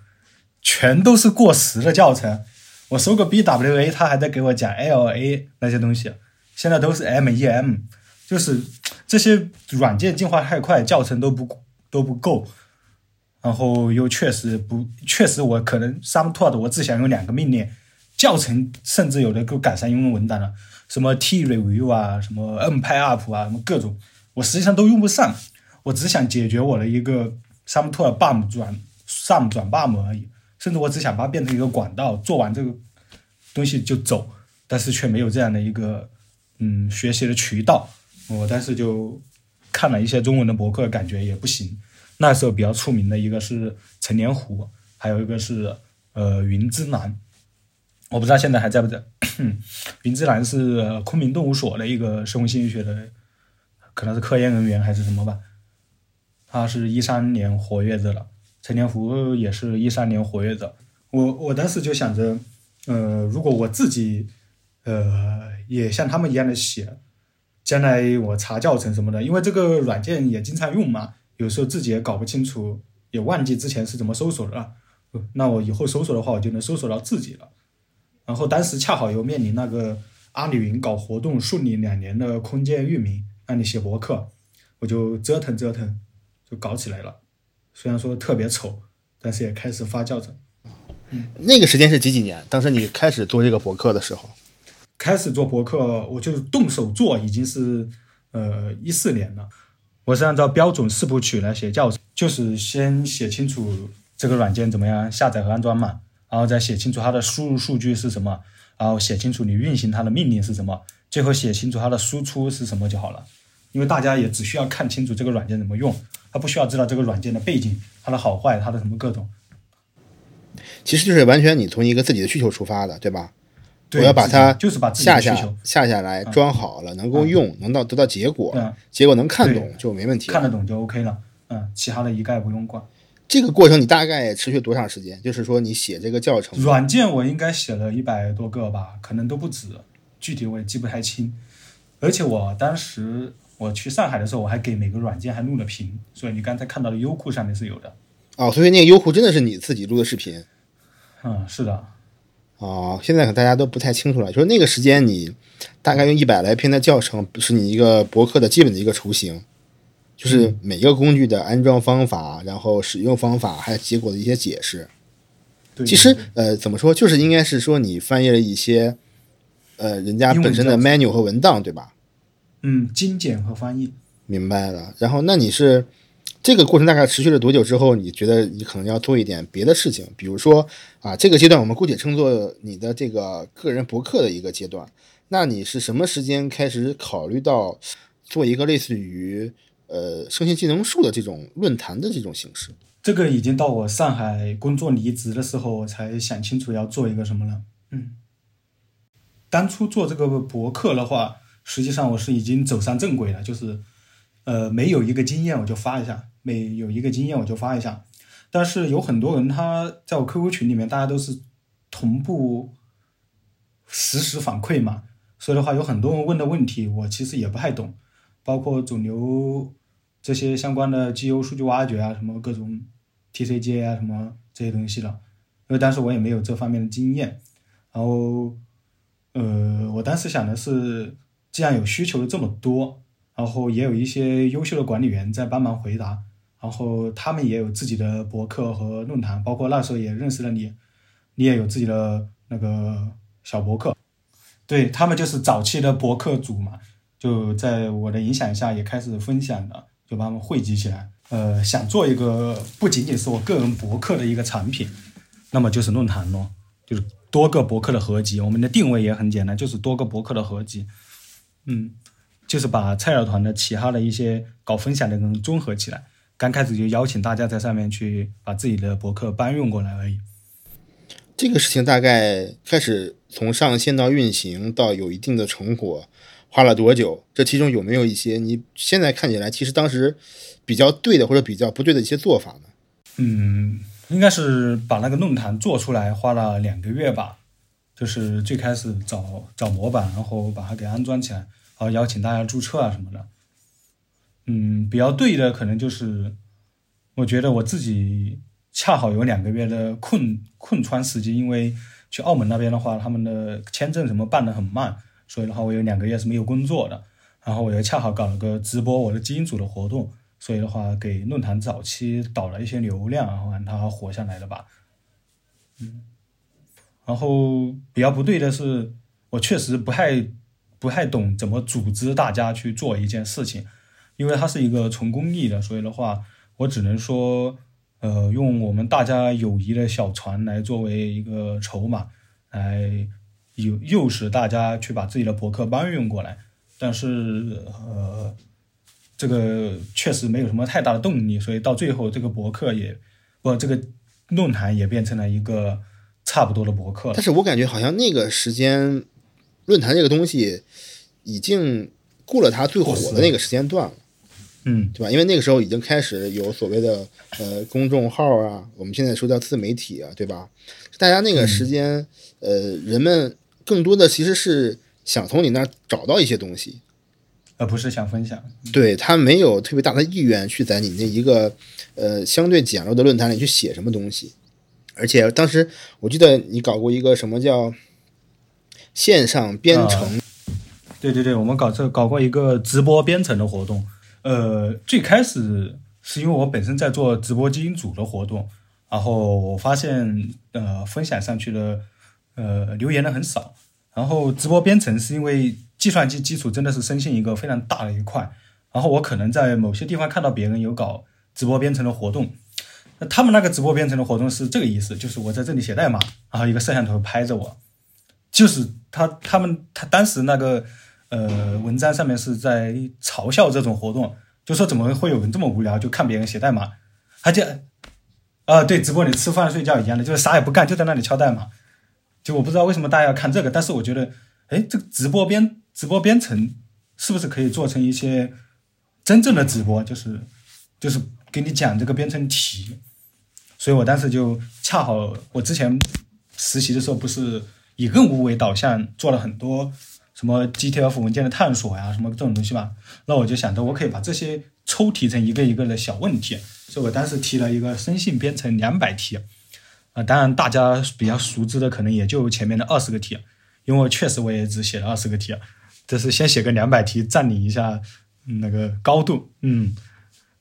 全都是过时的教程。我搜个 BWA，他还在给我讲 LA 那些东西，现在都是 MEM，就是这些软件进化太快，教程都不都不够，然后又确实不，确实我可能 some taught 我只想用两个命令，教程甚至有的给我改成英文文档了，什么 T review 啊，什么 NPy up 啊，什么各种，我实际上都用不上，我只想解决我的一个 some to a bam 转 some 转 bum 而已。甚至我只想把它变成一个管道，做完这个东西就走，但是却没有这样的一个嗯学习的渠道。我当时就看了一些中文的博客，感觉也不行。那时候比较出名的一个是陈年虎，还有一个是呃云之南，我不知道现在还在不在。云之南是昆明动物所的一个生物心理学的，可能是科研人员还是什么吧。他是一三年活跃着了。陈年福也是一三年活跃的，我我当时就想着，呃，如果我自己，呃，也像他们一样的写，将来我查教程什么的，因为这个软件也经常用嘛，有时候自己也搞不清楚，也忘记之前是怎么搜索的了，那我以后搜索的话，我就能搜索到自己了。然后当时恰好又面临那个阿里云搞活动顺利两年的空间域名，让你写博客，我就折腾折腾，就搞起来了。虽然说特别丑，但是也开始发教程。那个时间是几几年？当时你开始做这个博客的时候，开始做博客，我就是动手做，已经是呃一四年了。我是按照标准四部曲来写教程，就是先写清楚这个软件怎么样下载和安装嘛，然后再写清楚它的输入数据是什么，然后写清楚你运行它的命令是什么，最后写清楚它的输出是什么就好了。因为大家也只需要看清楚这个软件怎么用，他不需要知道这个软件的背景、它的好坏、它的什么各种。其实就是完全你从一个自己的需求出发的，对吧？对我要把它就是把自己下下来，装好了，能够用，能到得到结果，嗯结果能看懂就没问题。看得懂就 OK 了，嗯，其他的一概不用管。这个过程你大概持续多长时间？就是说你写这个教程，软件我应该写了一百多个吧，可能都不止，具体我也记不太清。而且我当时我去上海的时候，我还给每个软件还录了屏，所以你刚才看到的优酷上面是有的。哦，所以那个优酷真的是你自己录的视频嗯，是的，哦。现在可能大家都不太清楚了，就是那个时间你大概用一百来篇的教程，是你一个博客的基本的一个雏形，就是每一个工具的安装方法，然后使用方法，还有结果的一些解释。其实呃，怎么说，就是应该是说你翻译了一些呃人家本身的 menu 和文档，对吧？嗯，精简和翻译。明白了。然后那你是这个过程大概持续了多久之后，你觉得你可能要做一点别的事情？比如说啊，这个阶段我们姑且称作你的这个个人博客的一个阶段。那你是什么时间开始考虑到做一个类似于呃生鲜技能树的这种论坛的这种形式？这个已经到我上海工作离职的时候，我才想清楚要做一个什么了。嗯，当初做这个博客的话，实际上我是已经走上正轨了，就是呃，没有一个经验我就发一下，每有一个经验我就发一下。但是有很多人他在我 QQ 群里面，大家都是同步实时反馈嘛，所以的话有很多人问的问题，我其实也不太懂，包括肿瘤这些相关的 GU 数据挖掘啊，什么各种 TCG 啊，什么这些东西的。因为当时我也没有这方面的经验，然后呃，我当时想的是，既然有需求的这么多，然后也有一些优秀的管理员在帮忙回答，然后他们也有自己的博客和论坛，包括那时候也认识了你，你也有自己的那个小博客，对他们就是早期的博客组嘛，就在我的影响下也开始分享了，就把他们汇集起来，呃，想做一个不仅仅是我个人博客的一个产品，那么就是论坛咯，就是多个博客的合集。我们的定位也很简单，就是多个博客的合集，嗯，就是把菜鸟团的其他的一些搞分享的人综合起来。刚开始就邀请大家在上面去把自己的博客搬运过来而已。这个事情大概开始从上线到运行到有一定的成果，花了多久？这其中有没有一些你现在看起来其实当时比较对的或者比较不对的一些做法呢？嗯，应该是把那个论坛做出来花了两个月吧，就是最开始找找模板，然后把它给安装起来，然后邀请大家注册啊什么的。嗯，比较对的可能就是，我觉得我自己。恰好有两个月的困困穿时机，因为去澳门那边的话，他们的签证什么办的很慢，所以的话我有两个月是没有工作的。然后我又恰好搞了个直播我的基因组的活动，所以的话给论坛早期导了一些流量，然后让它活下来的吧。嗯，然后比较不对的是，我确实不太不太懂怎么组织大家去做一件事情，因为它是一个纯公益的，所以的话我只能说。呃，用我们大家友谊的小船来作为一个筹码，来诱诱使大家去把自己的博客搬运过来。但是，呃，这个确实没有什么太大的动力，所以到最后这个博客也不，这个论坛也变成了一个差不多的博客。但是我感觉好像那个时间，论坛这个东西已经过了它最火的那个时间段了。嗯，对吧？因为那个时候已经开始有所谓的呃公众号啊，我们现在说叫自媒体啊，对吧？大家那个时间，呃，人们更多的其实是想从你那儿找到一些东西，而不是想分享。对他没有特别大的意愿去在你那一个呃相对简陋的论坛里去写什么东西。而且当时我记得你搞过一个什么叫线上编程，对对对，我们搞这搞过一个直播编程的活动。呃，最开始是因为我本身在做直播基因组的活动，然后我发现呃分享上去的呃留言的很少，然后直播编程是因为计算机基础真的是深信一个非常大的一块，然后我可能在某些地方看到别人有搞直播编程的活动，那他们那个直播编程的活动是这个意思，就是我在这里写代码，然后一个摄像头拍着我，就是他他们他当时那个。呃，文章上面是在嘲笑这种活动，就说怎么会有人这么无聊，就看别人写代码，他就，啊，对，直播里吃饭睡觉一样的，就是啥也不干，就在那里敲代码。就我不知道为什么大家要看这个，但是我觉得，哎，这个直播编直播编程是不是可以做成一些真正的直播，就是就是给你讲这个编程题。所以我当时就恰好，我之前实习的时候不是以任务为导向做了很多。什么 GTF 文件的探索呀，什么这种东西嘛，那我就想着我可以把这些抽提成一个一个的小问题，所以我当时提了一个生性编程两百题，啊，当然大家比较熟知的可能也就前面的二十个题，因为确实我也只写了二十个题，这是先写个两百题占领一下那个高度，嗯，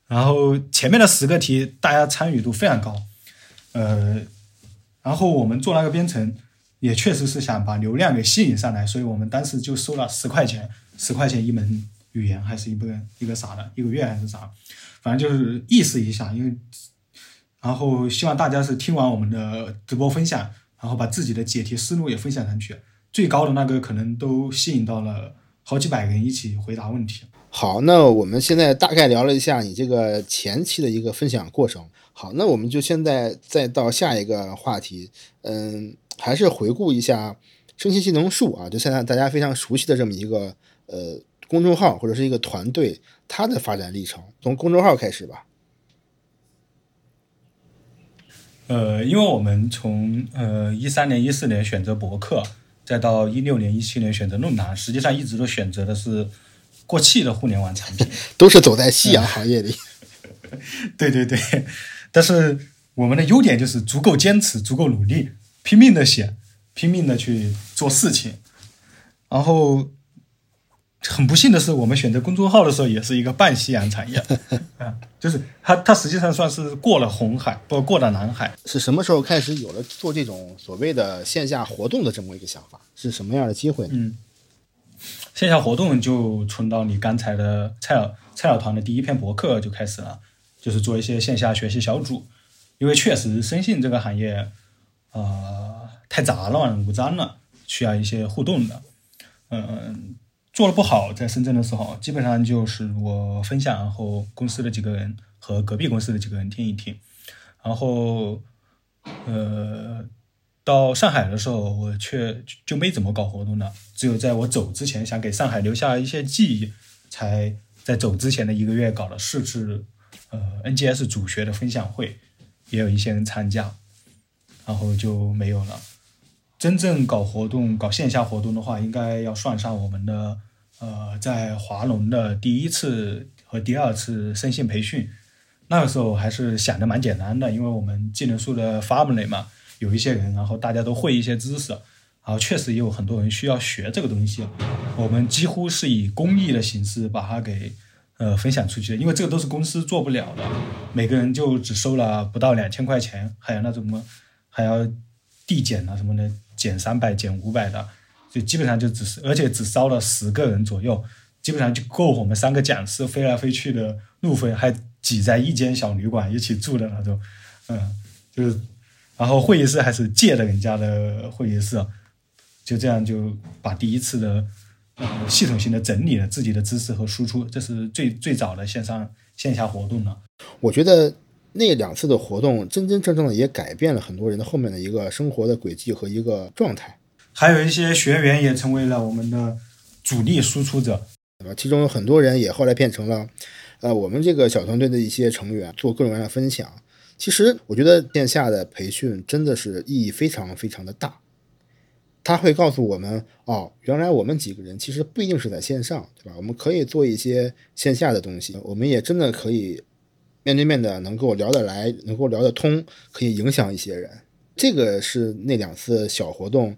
然后前面的十个题大家参与度非常高，呃，然后我们做那个编程。也确实是想把流量给吸引上来，所以我们当时就收了十块钱，十块钱一门语言，还是一个一个啥的，一个月还是啥，反正就是意思一下，因为，然后希望大家是听完我们的直播分享，然后把自己的解题思路也分享上去，最高的那个可能都吸引到了好几百个人一起回答问题。好，那我们现在大概聊了一下你这个前期的一个分享过程。好，那我们就现在再到下一个话题，嗯。还是回顾一下生息技能树啊，就现在大家非常熟悉的这么一个呃公众号或者是一个团队，它的发展历程，从公众号开始吧。呃，因为我们从呃一三年、一四年选择博客，再到一六年、一七年选择论坛，实际上一直都选择的是过气的互联网产品，都是走在夕阳行业里。对 对对，但是我们的优点就是足够坚持，足够努力。拼命的写，拼命的去做事情，然后很不幸的是，我们选择公众号的时候也是一个半夕阳产业啊，就是它它实际上算是过了红海，不过了南海。是什么时候开始有了做这种所谓的线下活动的这么一个想法？是什么样的机会呢？嗯，线下活动就从到你刚才的菜鸟菜鸟团的第一篇博客就开始了，就是做一些线下学习小组，因为确实声信这个行业，呃，太杂乱无章了，需要一些互动的。嗯，做的不好，在深圳的时候，基本上就是我分享，然后公司的几个人和隔壁公司的几个人听一听，然后，呃，到上海的时候，我却就没怎么搞活动了，只有在我走之前，想给上海留下一些记忆，才在走之前的一个月搞了四次，呃，NGS 主学的分享会，也有一些人参加，然后就没有了。真正搞活动、搞线下活动的话，应该要算上我们的呃，在华农的第一次和第二次生信培训。那个时候还是想的蛮简单的，因为我们技能树的 family 嘛，有一些人，然后大家都会一些知识，然后确实也有很多人需要学这个东西。我们几乎是以公益的形式把它给呃分享出去，因为这个都是公司做不了的，每个人就只收了不到两千块钱，还有那种什么还要递减啊什么的。减三百、减五百的，就基本上就只是，而且只招了十个人左右，基本上就够我们三个讲师飞来飞去的路费，还挤在一间小旅馆一起住的那种，嗯，就是，然后会议室还是借的人家的会议室，就这样就把第一次的系统性的整理了自己的知识和输出，这是最最早的线上线下活动了。我觉得。那两次的活动，真真正正的也改变了很多人的后面的一个生活的轨迹和一个状态。还有一些学员也成为了我们的主力输出者，对吧？其中有很多人也后来变成了，呃，我们这个小团队的一些成员，做各种各样的分享。其实我觉得线下的培训真的是意义非常非常的大，他会告诉我们，哦，原来我们几个人其实不一定是在线上，对吧？我们可以做一些线下的东西，我们也真的可以。面对面的能够聊得来，能够聊得通，可以影响一些人。这个是那两次小活动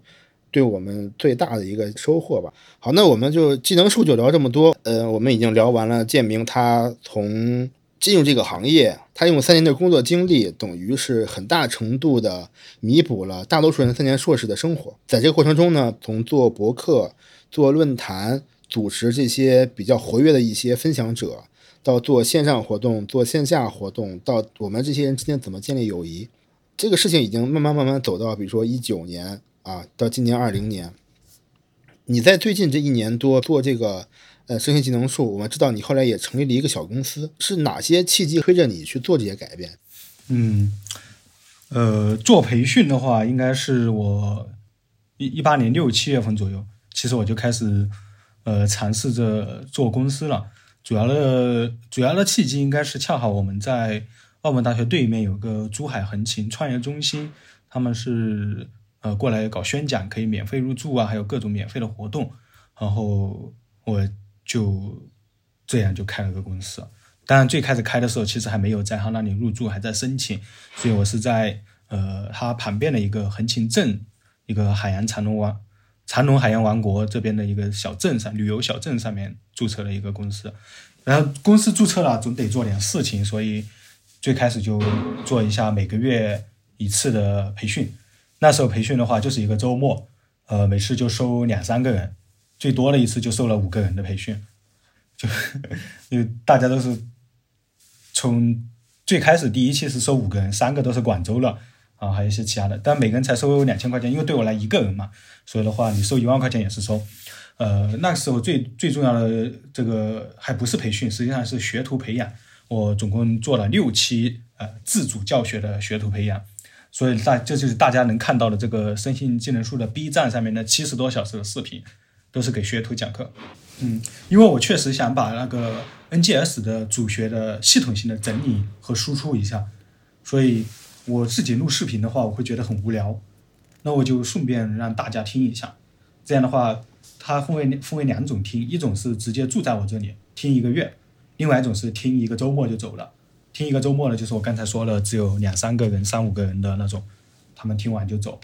对我们最大的一个收获吧。好，那我们就技能树就聊这么多。呃，我们已经聊完了建明他从进入这个行业，他用三年的工作经历，等于是很大程度的弥补了大多数人三年硕士的生活。在这个过程中呢，从做博客、做论坛、组织这些比较活跃的一些分享者。到做线上活动，做线下活动，到我们这些人之间怎么建立友谊，这个事情已经慢慢慢慢走到，比如说一九年啊，到今年二零年。你在最近这一年多做这个呃声信技能树，我们知道你后来也成立了一个小公司，是哪些契机推着你去做这些改变？嗯，呃，做培训的话，应该是我一一八年六七月份左右，其实我就开始呃尝试着做公司了。主要的主要的契机应该是恰好我们在澳门大学对面有个珠海横琴创业中心，他们是呃过来搞宣讲，可以免费入住啊，还有各种免费的活动，然后我就这样就开了个公司。当然最开始开的时候其实还没有在他那里入住，还在申请，所以我是在呃他旁边的一个横琴镇一个海洋长隆湾。长隆海洋王国这边的一个小镇上，旅游小镇上面注册了一个公司，然后公司注册了，总得做点事情，所以最开始就做一下每个月一次的培训。那时候培训的话，就是一个周末，呃，每次就收两三个人，最多的一次就收了五个人的培训，就因为大家都是从最开始第一期是收五个人，三个都是广州的。啊，还有一些其他的，但每个人才收两千块钱，因为对我来一个人嘛，所以的话，你收一万块钱也是收。呃，那个时候最最重要的这个还不是培训，实际上是学徒培养。我总共做了六期呃自主教学的学徒培养，所以大这就是大家能看到的这个身心技能树的 B 站上面的七十多小时的视频，都是给学徒讲课。嗯，因为我确实想把那个 NGS 的主学的系统性的整理和输出一下，所以。我自己录视频的话，我会觉得很无聊，那我就顺便让大家听一下。这样的话，它分为分为两种听，一种是直接住在我这里听一个月，另外一种是听一个周末就走了。听一个周末呢，就是我刚才说了，只有两三个人、三五个人的那种，他们听完就走，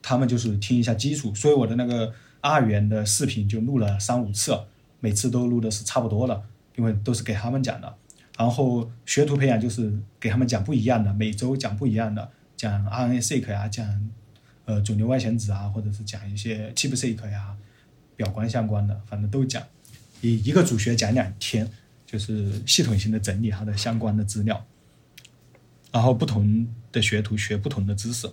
他们就是听一下基础。所以我的那个二元的视频就录了三五次，每次都录的是差不多的，因为都是给他们讲的。然后学徒培养就是给他们讲不一样的，每周讲不一样的，讲 RNA-seq 呀，讲呃肿瘤外显子啊，或者是讲一些 ChIP-seq 呀，表观相关的，反正都讲。以一个主学讲两天，就是系统性的整理它的相关的资料，然后不同的学徒学不同的知识。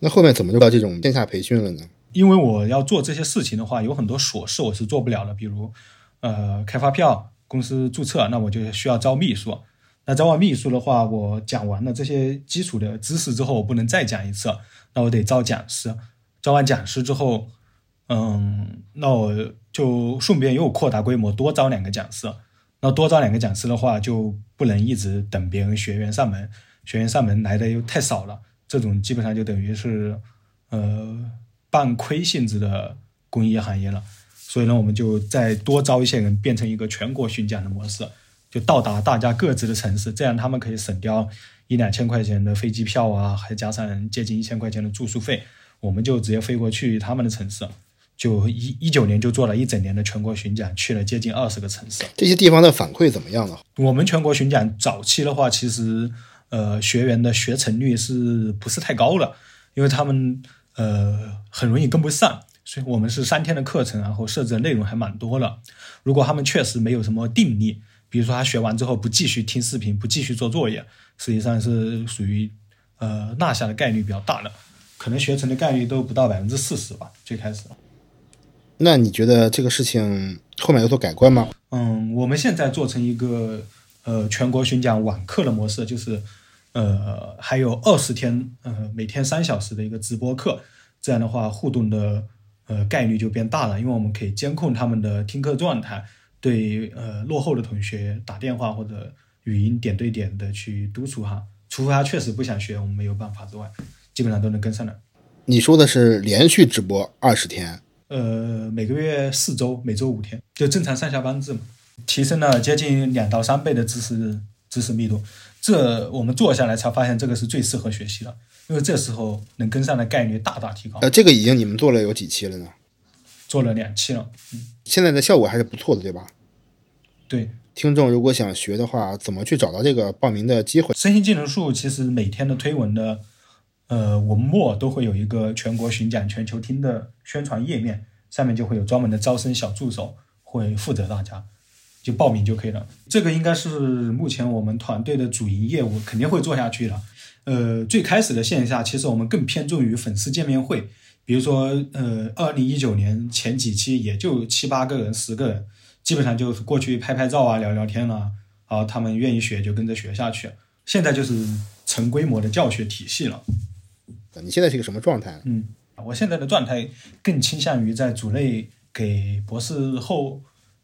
那后面怎么就到这种线下培训了呢？因为我要做这些事情的话，有很多琐事我是做不了的，比如呃开发票。公司注册，那我就需要招秘书。那招完秘书的话，我讲完了这些基础的知识之后，我不能再讲一次，那我得招讲师。招完讲师之后，嗯，那我就顺便又扩大规模，多招两个讲师。那多招两个讲师的话，就不能一直等别人学员上门，学员上门来的又太少了，这种基本上就等于是呃半亏性质的公益行业了。所以呢，我们就再多招一些人，变成一个全国巡讲的模式，就到达大家各自的城市，这样他们可以省掉一两千块钱的飞机票啊，还加上接近一千块钱的住宿费，我们就直接飞过去他们的城市，就一一九年就做了一整年的全国巡讲，去了接近二十个城市。这些地方的反馈怎么样呢？我们全国巡讲早期的话，其实呃学员的学成率是不是太高了？因为他们呃很容易跟不上。所以我们是三天的课程，然后设置的内容还蛮多的。如果他们确实没有什么定力，比如说他学完之后不继续听视频，不继续做作业，实际上是属于呃落下的概率比较大的，可能学成的概率都不到百分之四十吧。最开始。那你觉得这个事情后面有所改观吗？嗯，我们现在做成一个呃全国巡讲网课的模式，就是呃还有二十天呃每天三小时的一个直播课，这样的话互动的。呃，概率就变大了，因为我们可以监控他们的听课状态，对呃落后的同学打电话或者语音点对点的去督促哈，除非他确实不想学，我们没有办法之外，基本上都能跟上的。你说的是连续直播二十天？呃，每个月四周，每周五天，就正常上下班制嘛，提升了接近两到三倍的知识知识密度，这我们做下来才发现这个是最适合学习的。因为这时候能跟上的概率大大提高。呃，这个已经你们做了有几期了呢？做了两期了。嗯，现在的效果还是不错的，对吧？对。听众如果想学的话，怎么去找到这个报名的机会？身心技能树其实每天的推文的呃文末都会有一个全国巡讲全球听的宣传页面，上面就会有专门的招生小助手会负责大家，就报名就可以了。这个应该是目前我们团队的主营业务，肯定会做下去的。呃，最开始的线下，其实我们更偏重于粉丝见面会。比如说，呃，二零一九年前几期也就七八个人、十个人，基本上就是过去拍拍照啊、聊聊天啊，然后他们愿意学就跟着学下去。现在就是成规模的教学体系了。你现在是一个什么状态？嗯，我现在的状态更倾向于在组内给博士后，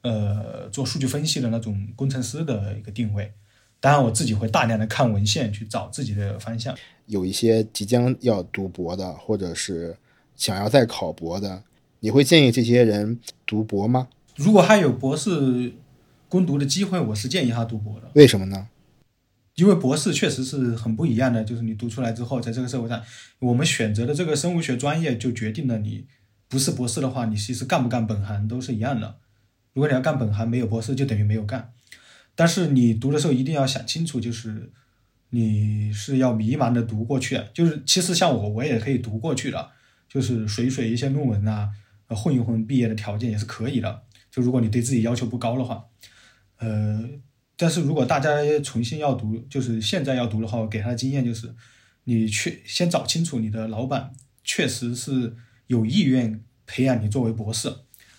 呃，做数据分析的那种工程师的一个定位。当然，我自己会大量的看文献去找自己的方向。有一些即将要读博的，或者是想要再考博的，你会建议这些人读博吗？如果还有博士攻读的机会，我是建议他读博的。为什么呢？因为博士确实是很不一样的，就是你读出来之后，在这个社会上，我们选择的这个生物学专业就决定了你不是博士的话，你其实干不干本行都是一样的。如果你要干本行，没有博士就等于没有干。但是你读的时候一定要想清楚，就是你是要迷茫的读过去，就是其实像我，我也可以读过去的，就是水水一些论文啊，混一混毕业的条件也是可以的。就如果你对自己要求不高的话，呃，但是如果大家重新要读，就是现在要读的话，我给他的经验就是，你去先找清楚你的老板确实是有意愿培养你作为博士，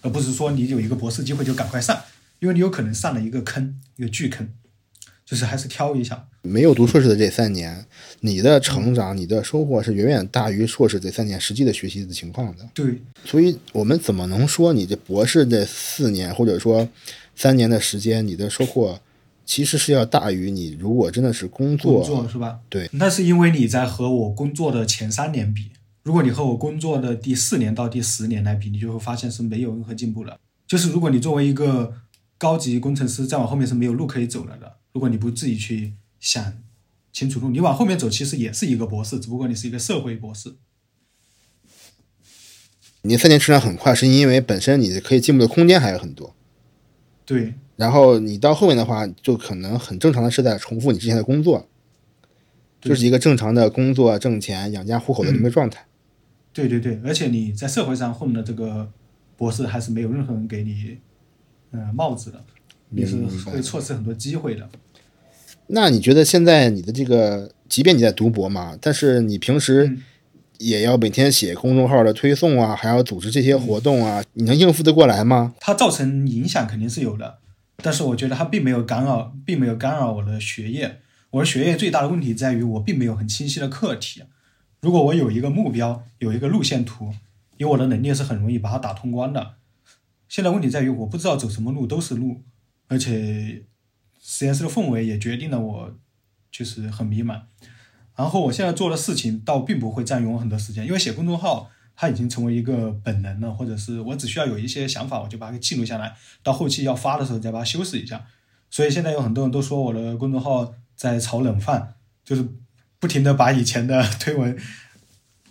而不是说你有一个博士机会就赶快上。因为你有可能上了一个坑，一个巨坑，就是还是挑一下。没有读硕士的这三年，你的成长、你的收获是远远大于硕士这三年实际的学习的情况的。对，所以我们怎么能说你这博士这四年或者说三年的时间，你的收获其实是要大于你如果真的是工作，工作是吧？对，那是因为你在和我工作的前三年比，如果你和我工作的第四年到第十年来比，你就会发现是没有任何进步了。就是如果你作为一个高级工程师再往后面是没有路可以走了的。如果你不自己去想清楚路，你往后面走其实也是一个博士，只不过你是一个社会博士。你三年成长很快，是因为本身你可以进步的空间还有很多。对，然后你到后面的话，就可能很正常的是在重复你之前的工作，对就是一个正常的工作、挣钱、养家糊口的这么一个状态。对对对，而且你在社会上混的这个博士，还是没有任何人给你呃帽子的，你是会错失很多机会的。那你觉得现在你的这个，即便你在读博嘛，但是你平时嗯也要每天写公众号的推送啊，还要组织这些活动啊，你能应付得过来吗？它造成影响肯定是有的，但是我觉得它并没有干扰，并没有干扰我的学业。我的学业最大的问题在于我并没有很清晰的课题。如果我有一个目标，有一个路线图，以我的能力是很容易把它打通关的。现在问题在于我不知道走什么路都是路，而且实验室的氛围也决定了我就是很迷茫。然后我现在做的事情倒并不会占用我很多时间，因为写公众号它已经成为一个本能了，或者是我只需要有一些想法，我就把它给记录下来，到后期要发的时候再把它修饰一下。所以现在有很多人都说我的公众号在炒冷饭，就是不停的把以前的 推文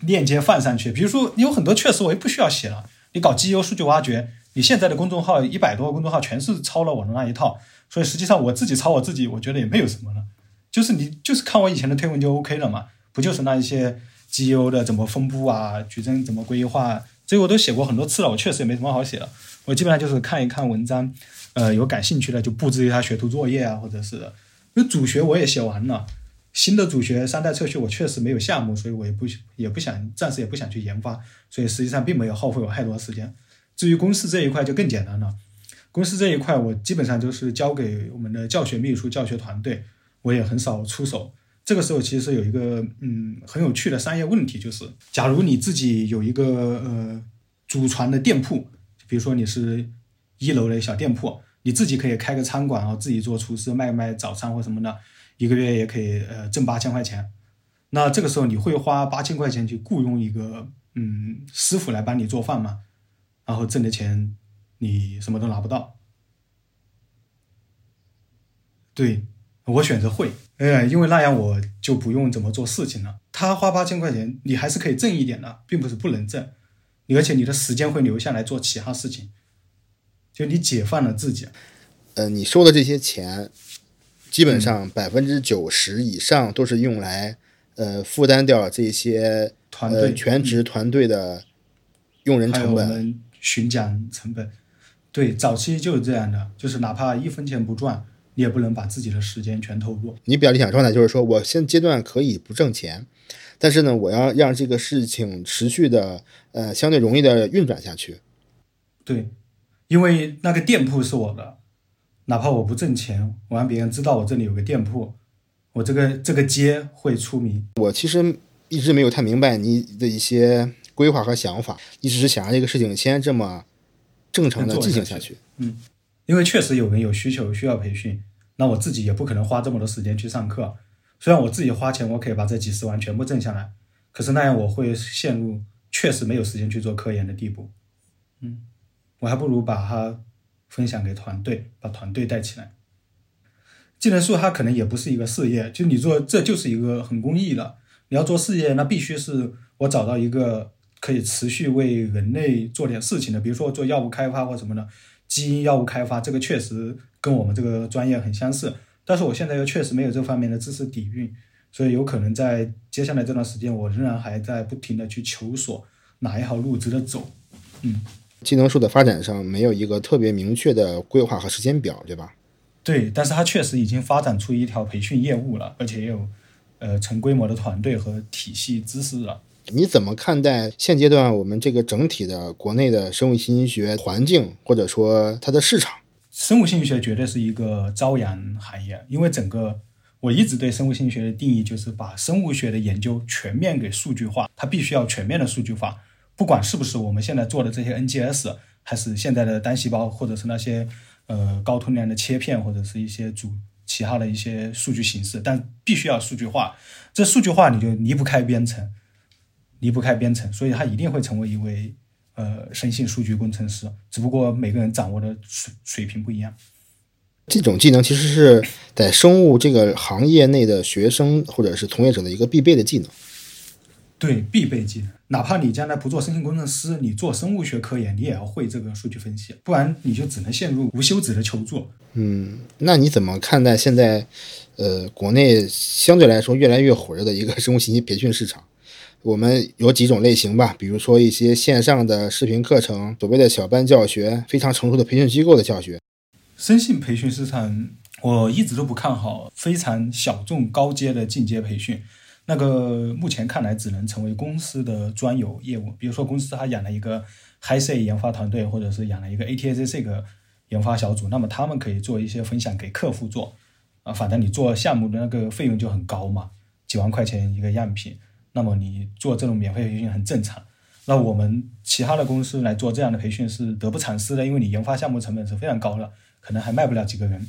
链接放上去。比如说，有很多确实我也不需要写了，你搞基优数据挖掘，你现在的公众号一百多个公众号全是抄了我的那一套，所以实际上我自己抄我自己，我觉得也没有什么了。就是你就是看我以前的推文就 OK 了嘛，不就是那一些 GU 的怎么分布啊，矩阵怎么规划，这个我都写过很多次了，我确实也没什么好写的。我基本上就是看一看文章，呃，有感兴趣的就布置一下学徒作业啊，或者是因为主学我也写完了，新的主学三代测序我确实没有项目，所以我也不也不想暂时也不想去研发，所以实际上并没有耗费我太多时间。至于公司这一块就更简单了，公司这一块我基本上就是交给我们的教学秘书、教学团队。我也很少出手。这个时候其实有一个嗯很有趣的商业问题，就是假如你自己有一个呃祖传的店铺，比如说你是一楼的小店铺，你自己可以开个餐馆啊，自己做厨师卖卖早餐或什么的，一个月也可以呃挣八千块钱。那这个时候你会花八千块钱去雇佣一个嗯师傅来帮你做饭吗？然后挣的钱你什么都拿不到。对。我选择会，呃，因为那样我就不用怎么做事情了。他花八千块钱，你还是可以挣一点的，并不是不能挣，而且你的时间会留下来做其他事情，就你解放了自己。呃，你收的这些钱，基本上百分之九十以上都是用来呃负担掉这些团队、呃、全职团队的用人成本、们巡讲成本。对，早期就是这样的，就是哪怕一分钱不赚。你也不能把自己的时间全投入。你比较理想状态就是说，我现阶段可以不挣钱，但是呢，我要让这个事情持续的，呃，相对容易的运转下去。对，因为那个店铺是我的，哪怕我不挣钱，我让别人知道我这里有个店铺，我这个这个街会出名。我其实一直没有太明白你的一些规划和想法，你只是想让这个事情先这么正常的进行下去。嗯，因为确实有人有需求需要培训。那我自己也不可能花这么多时间去上课，虽然我自己花钱，我可以把这几十万全部挣下来，可是那样我会陷入确实没有时间去做科研的地步。嗯，我还不如把它分享给团队，把团队带起来。技能树它可能也不是一个事业，就你做这就是一个很公益的。你要做事业，那必须是我找到一个可以持续为人类做点事情的，比如说做药物开发或什么的，基因药物开发，这个确实。跟我们这个专业很相似，但是我现在又确实没有这方面的知识底蕴，所以有可能在接下来这段时间，我仍然还在不停的去求索哪一条路值得走。嗯，技能树的发展上没有一个特别明确的规划和时间表，对吧？对，但是它确实已经发展出一条培训业务了，而且也有呃成规模的团队和体系知识了。你怎么看待现阶段我们这个整体的国内的生物信息学环境，或者说它的市场？生物信息学绝对是一个朝阳行业，因为整个我一直对生物信息学的定义就是把生物学的研究全面给数据化，它必须要全面的数据化，不管是不是我们现在做的这些 NGS，还是现在的单细胞，或者是那些呃高通量的切片，或者是一些主其他的一些数据形式，但必须要数据化。这数据化你就离不开编程，离不开编程，所以它一定会成为一位。呃，生信数据工程师，只不过每个人掌握的水水平不一样。这种技能其实是在生物这个行业内的学生或者是从业者的一个必备的技能。对，必备技能。哪怕你将来不做生性工程师，你做生物学科研，你也要会这个数据分析，不然你就只能陷入无休止的求助。嗯，那你怎么看待现在，呃，国内相对来说越来越火热的一个生物信息培训市场？我们有几种类型吧，比如说一些线上的视频课程，所谓的小班教学，非常成熟的培训机构的教学。生性培训市场，我一直都不看好非常小众高阶的进阶培训，那个目前看来只能成为公司的专有业务。比如说公司它养了一个 HiC 研发团队，或者是养了一个 ATAC 个研发小组，那么他们可以做一些分享给客户做，啊，反正你做项目的那个费用就很高嘛，几万块钱一个样品。那么你做这种免费培训很正常。那我们其他的公司来做这样的培训是得不偿失的，因为你研发项目成本是非常高的，可能还卖不了几个人。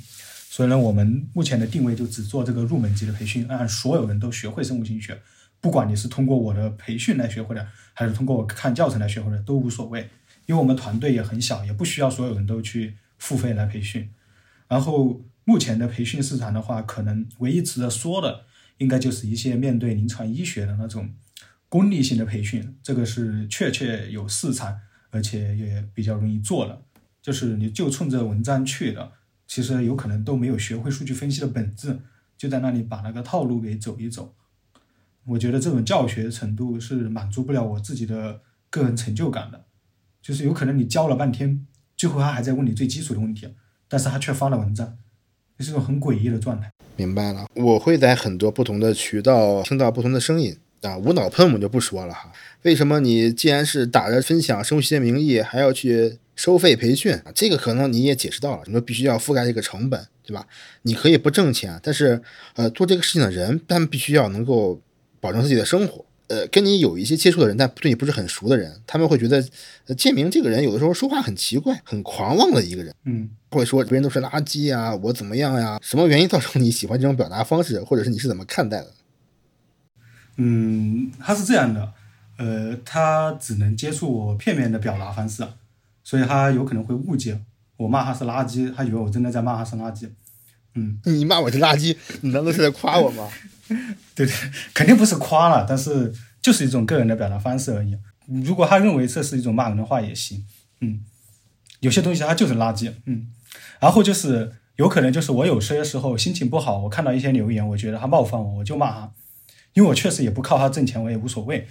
所以呢，我们目前的定位就只做这个入门级的培训，让所有人都学会生物信息学。不管你是通过我的培训来学会的，还是通过我看教程来学会的，都无所谓。因为我们团队也很小，也不需要所有人都去付费来培训。然后目前的培训市场的话，可能唯一值得说的。应该就是一些面对临床医学的那种功利性的培训，这个是确切有市场，而且也比较容易做的。就是你就冲着文章去的，其实有可能都没有学会数据分析的本质，就在那里把那个套路给走一走。我觉得这种教学程度是满足不了我自己的个人成就感的。就是有可能你教了半天，最后他还在问你最基础的问题，但是他却发了文章，这是种很诡异的状态。明白了，我会在很多不同的渠道听到不同的声音啊，无脑喷我就不说了哈。为什么你既然是打着分享生物学名义，还要去收费培训啊？这个可能你也解释到了，你说必须要覆盖这个成本，对吧？你可以不挣钱，但是呃，做这个事情的人，他们必须要能够保证自己的生活。呃，跟你有一些接触的人，但对你不是很熟的人，他们会觉得，呃，建明这个人有的时候说话很奇怪，很狂妄的一个人，嗯，会说别人都是垃圾啊，我怎么样呀？什么原因造成你喜欢这种表达方式，或者是你是怎么看待的？嗯，他是这样的，呃，他只能接触我片面的表达方式，所以他有可能会误解我骂他是垃圾，他以为我真的在骂他是垃圾。嗯，你骂我是垃圾，你难道是在夸我吗？对对，肯定不是夸了，但是就是一种个人的表达方式而已。如果他认为这是一种骂人的话也行，嗯，有些东西他就是垃圾，嗯。然后就是有可能就是我有些时候心情不好，我看到一些留言，我觉得他冒犯我，我就骂他，因为我确实也不靠他挣钱，我也无所谓。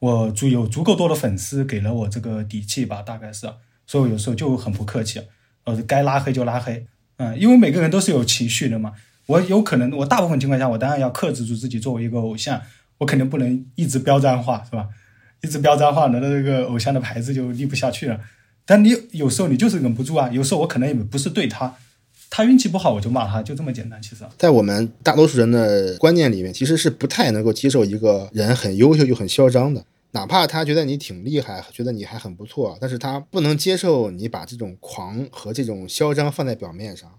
我足有足够多的粉丝给了我这个底气吧，大概是，所以我有时候就很不客气，呃，该拉黑就拉黑，嗯，因为每个人都是有情绪的嘛。我有可能，我大部分情况下，我当然要克制住自己。作为一个偶像，我肯定不能一直飙脏话，是吧？一直飙脏话，那这个偶像的牌子就立不下去了。但你有时候你就是忍不住啊。有时候我可能也不是对他，他运气不好我就骂他，就这么简单。其实，在我们大多数人的观念里面，其实是不太能够接受一个人很优秀又很嚣张的，哪怕他觉得你挺厉害，觉得你还很不错，但是他不能接受你把这种狂和这种嚣张放在表面上。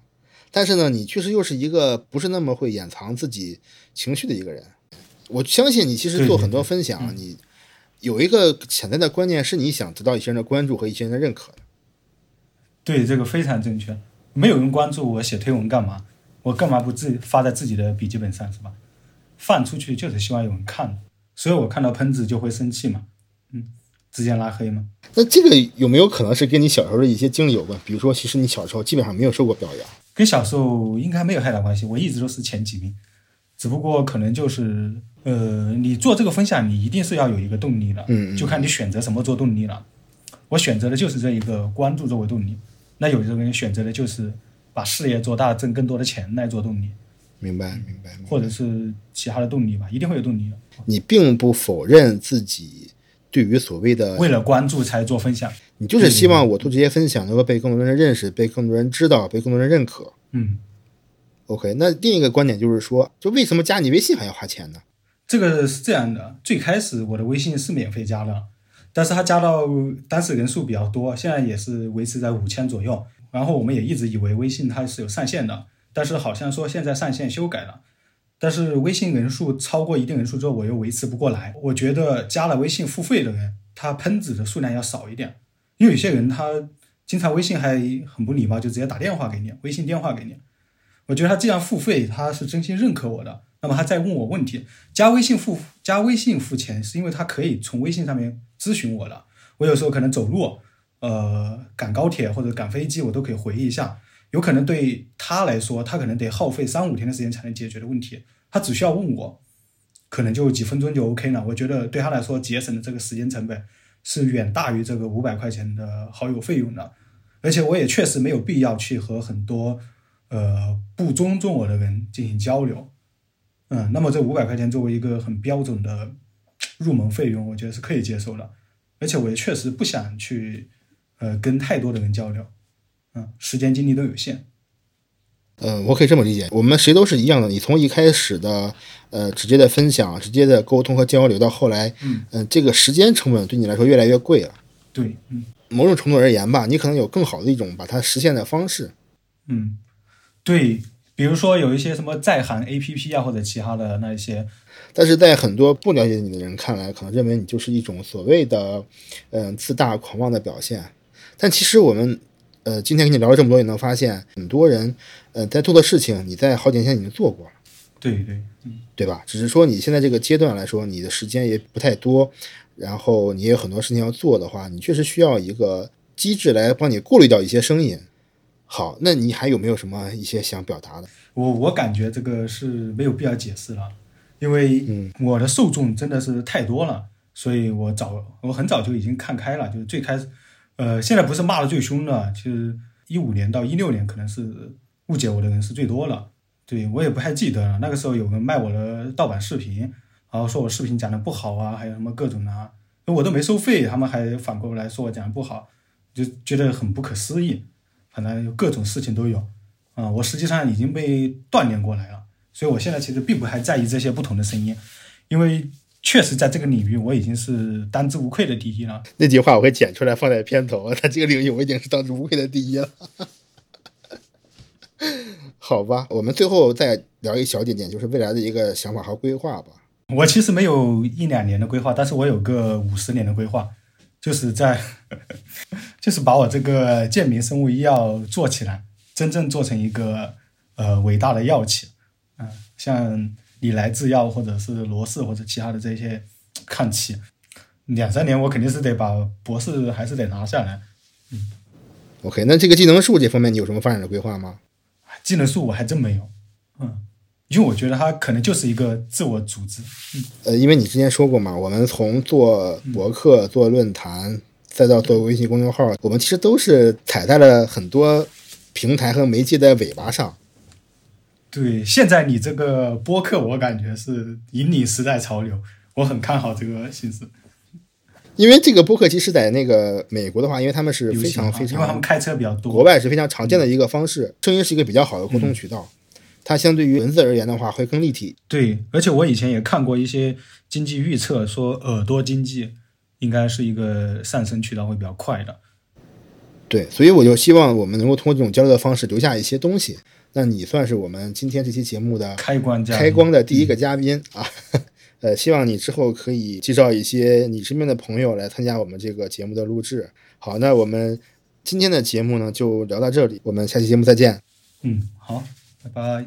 但是呢，你确实又是一个不是那么会掩藏自己情绪的一个人。我相信你其实做很多分享，你有一个潜在的观念，是你想得到一些人的关注和一些人的认可的。对，这个非常正确。没有人关注我写推文干嘛？我干嘛不自发在自己的笔记本上是吧？放出去就是希望有人看，所以我看到喷子就会生气嘛，嗯，直接拉黑嘛。那这个有没有可能是跟你小时候的一些经历有关？比如说，其实你小时候基本上没有受过表扬。跟小时候应该没有太大关系，我一直都是前几名，只不过可能就是，呃，你做这个分享，你一定是要有一个动力的，嗯，就看你选择什么做动力了。我选择的就是这一个关注作为动力，那有的人选择的就是把事业做大，挣更多的钱来做动力。明白，明白，或者是其他的动力吧，一定会有动力的。你并不否认自己对于所谓的为了关注才做分享。你就是希望我做这些分享能够被更多人认识，被更多人知道，被更多人认可。嗯，OK。那另一个观点就是说，就为什么加你微信还要花钱呢？这个是这样的，最开始我的微信是免费加的，但是他加到当时人数比较多，现在也是维持在五千左右。然后我们也一直以为微信它是有上限的，但是好像说现在上线修改了，但是微信人数超过一定人数之后，我又维持不过来。我觉得加了微信付费的人，他喷子的数量要少一点。因为有些人他经常微信还很不礼貌，就直接打电话给你，微信电话给你。我觉得他既然付费，他是真心认可我的，那么他再问我问题，加微信付加微信付钱，是因为他可以从微信上面咨询我的。我有时候可能走路，呃，赶高铁或者赶飞机，我都可以回忆一下。有可能对他来说，他可能得耗费三五天的时间才能解决的问题，他只需要问我，可能就几分钟就 OK 了。我觉得对他来说，节省的这个时间成本是远大于这个五百块钱的好友费用的。而且我也确实没有必要去和很多呃不尊重我的人进行交流。嗯，那么这五百块钱作为一个很标准的入门费用，我觉得是可以接受的。而且我也确实不想去呃跟太多的人交流。嗯，时间精力都有限。呃，我可以这么理解，我们谁都是一样的。你从一开始的呃直接的分享、直接的沟通和交流，到后来，嗯，这个时间成本对你来说越来越贵了。对，嗯，某种程度而言吧，你可能有更好的一种把它实现的方式。嗯，对，比如说有一些什么在行 APP 啊，或者其他的那一些，但是在很多不了解你的人看来，可能认为你就是一种所谓的嗯自大狂妄的表现。但其实我们。呃，今天跟你聊了这么多，你能发现很多人，呃，在做的事情，你在好几年前已经做过了，对对，嗯，对吧？只是说你现在这个阶段来说，你的时间也不太多，然后你也有很多事情要做的话，你确实需要一个机制来帮你过滤掉一些声音。好，那你还有没有什么一些想表达的？我我感觉这个是没有必要解释了，因为我的受众真的是太多了，所以我早我很早就已经看开了，就是最开始。呃，现在不是骂的最凶的，其实一五年到一六年可能是误解我的人是最多了。对我也不太记得了，那个时候有人卖我的盗版视频，然后说我视频讲的不好啊，还有什么各种的，我都没收费，他们还反过来说我讲的不好，就觉得很不可思议。反正有各种事情都有啊，我实际上已经被锻炼过来了，所以我现在其实并不还在意这些不同的声音，因为。确实，在这个领域，我已经是当之无愧的第一了。那句话我会剪出来放在片头。在这个领域，我已经是当之无愧的第一了。好吧，我们最后再聊一小点点，就是未来的一个想法和规划吧。我其实没有一两年的规划，但是我有个五十年的规划，就是在，就是把我这个健民生物医药做起来，真正做成一个呃伟大的药企。嗯，像。你来制药，或者是罗氏，或者其他的这些看齐，两三年我肯定是得把博士还是得拿下来。嗯，OK，那这个技能树这方面你有什么发展的规划吗？技能树我还真没有，嗯，因为我觉得它可能就是一个自我组织。嗯，呃，因为你之前说过嘛，我们从做博客、做论坛，再到做微信公众号，我们其实都是踩在了很多平台和媒介的尾巴上。对，现在你这个播客，我感觉是引领时代潮流，我很看好这个形式。因为这个播客其实，在那个美国的话，因为他们是非常非常，因为他们开车比较多，国外是非常常见的一个方式。声音是一个比较好的沟通渠道，它相对于文字而言的话，会更立体。对，而且我以前也看过一些经济预测，说耳朵经济应该是一个上升渠道，会比较快的。对，所以我就希望我们能够通过这种交流的方式，留下一些东西。那你算是我们今天这期节目的开关开光的第一个嘉宾啊，呃，希望你之后可以介绍一些你身边的朋友来参加我们这个节目的录制。好，那我们今天的节目呢就聊到这里，我们下期节目再见。嗯，好，拜拜。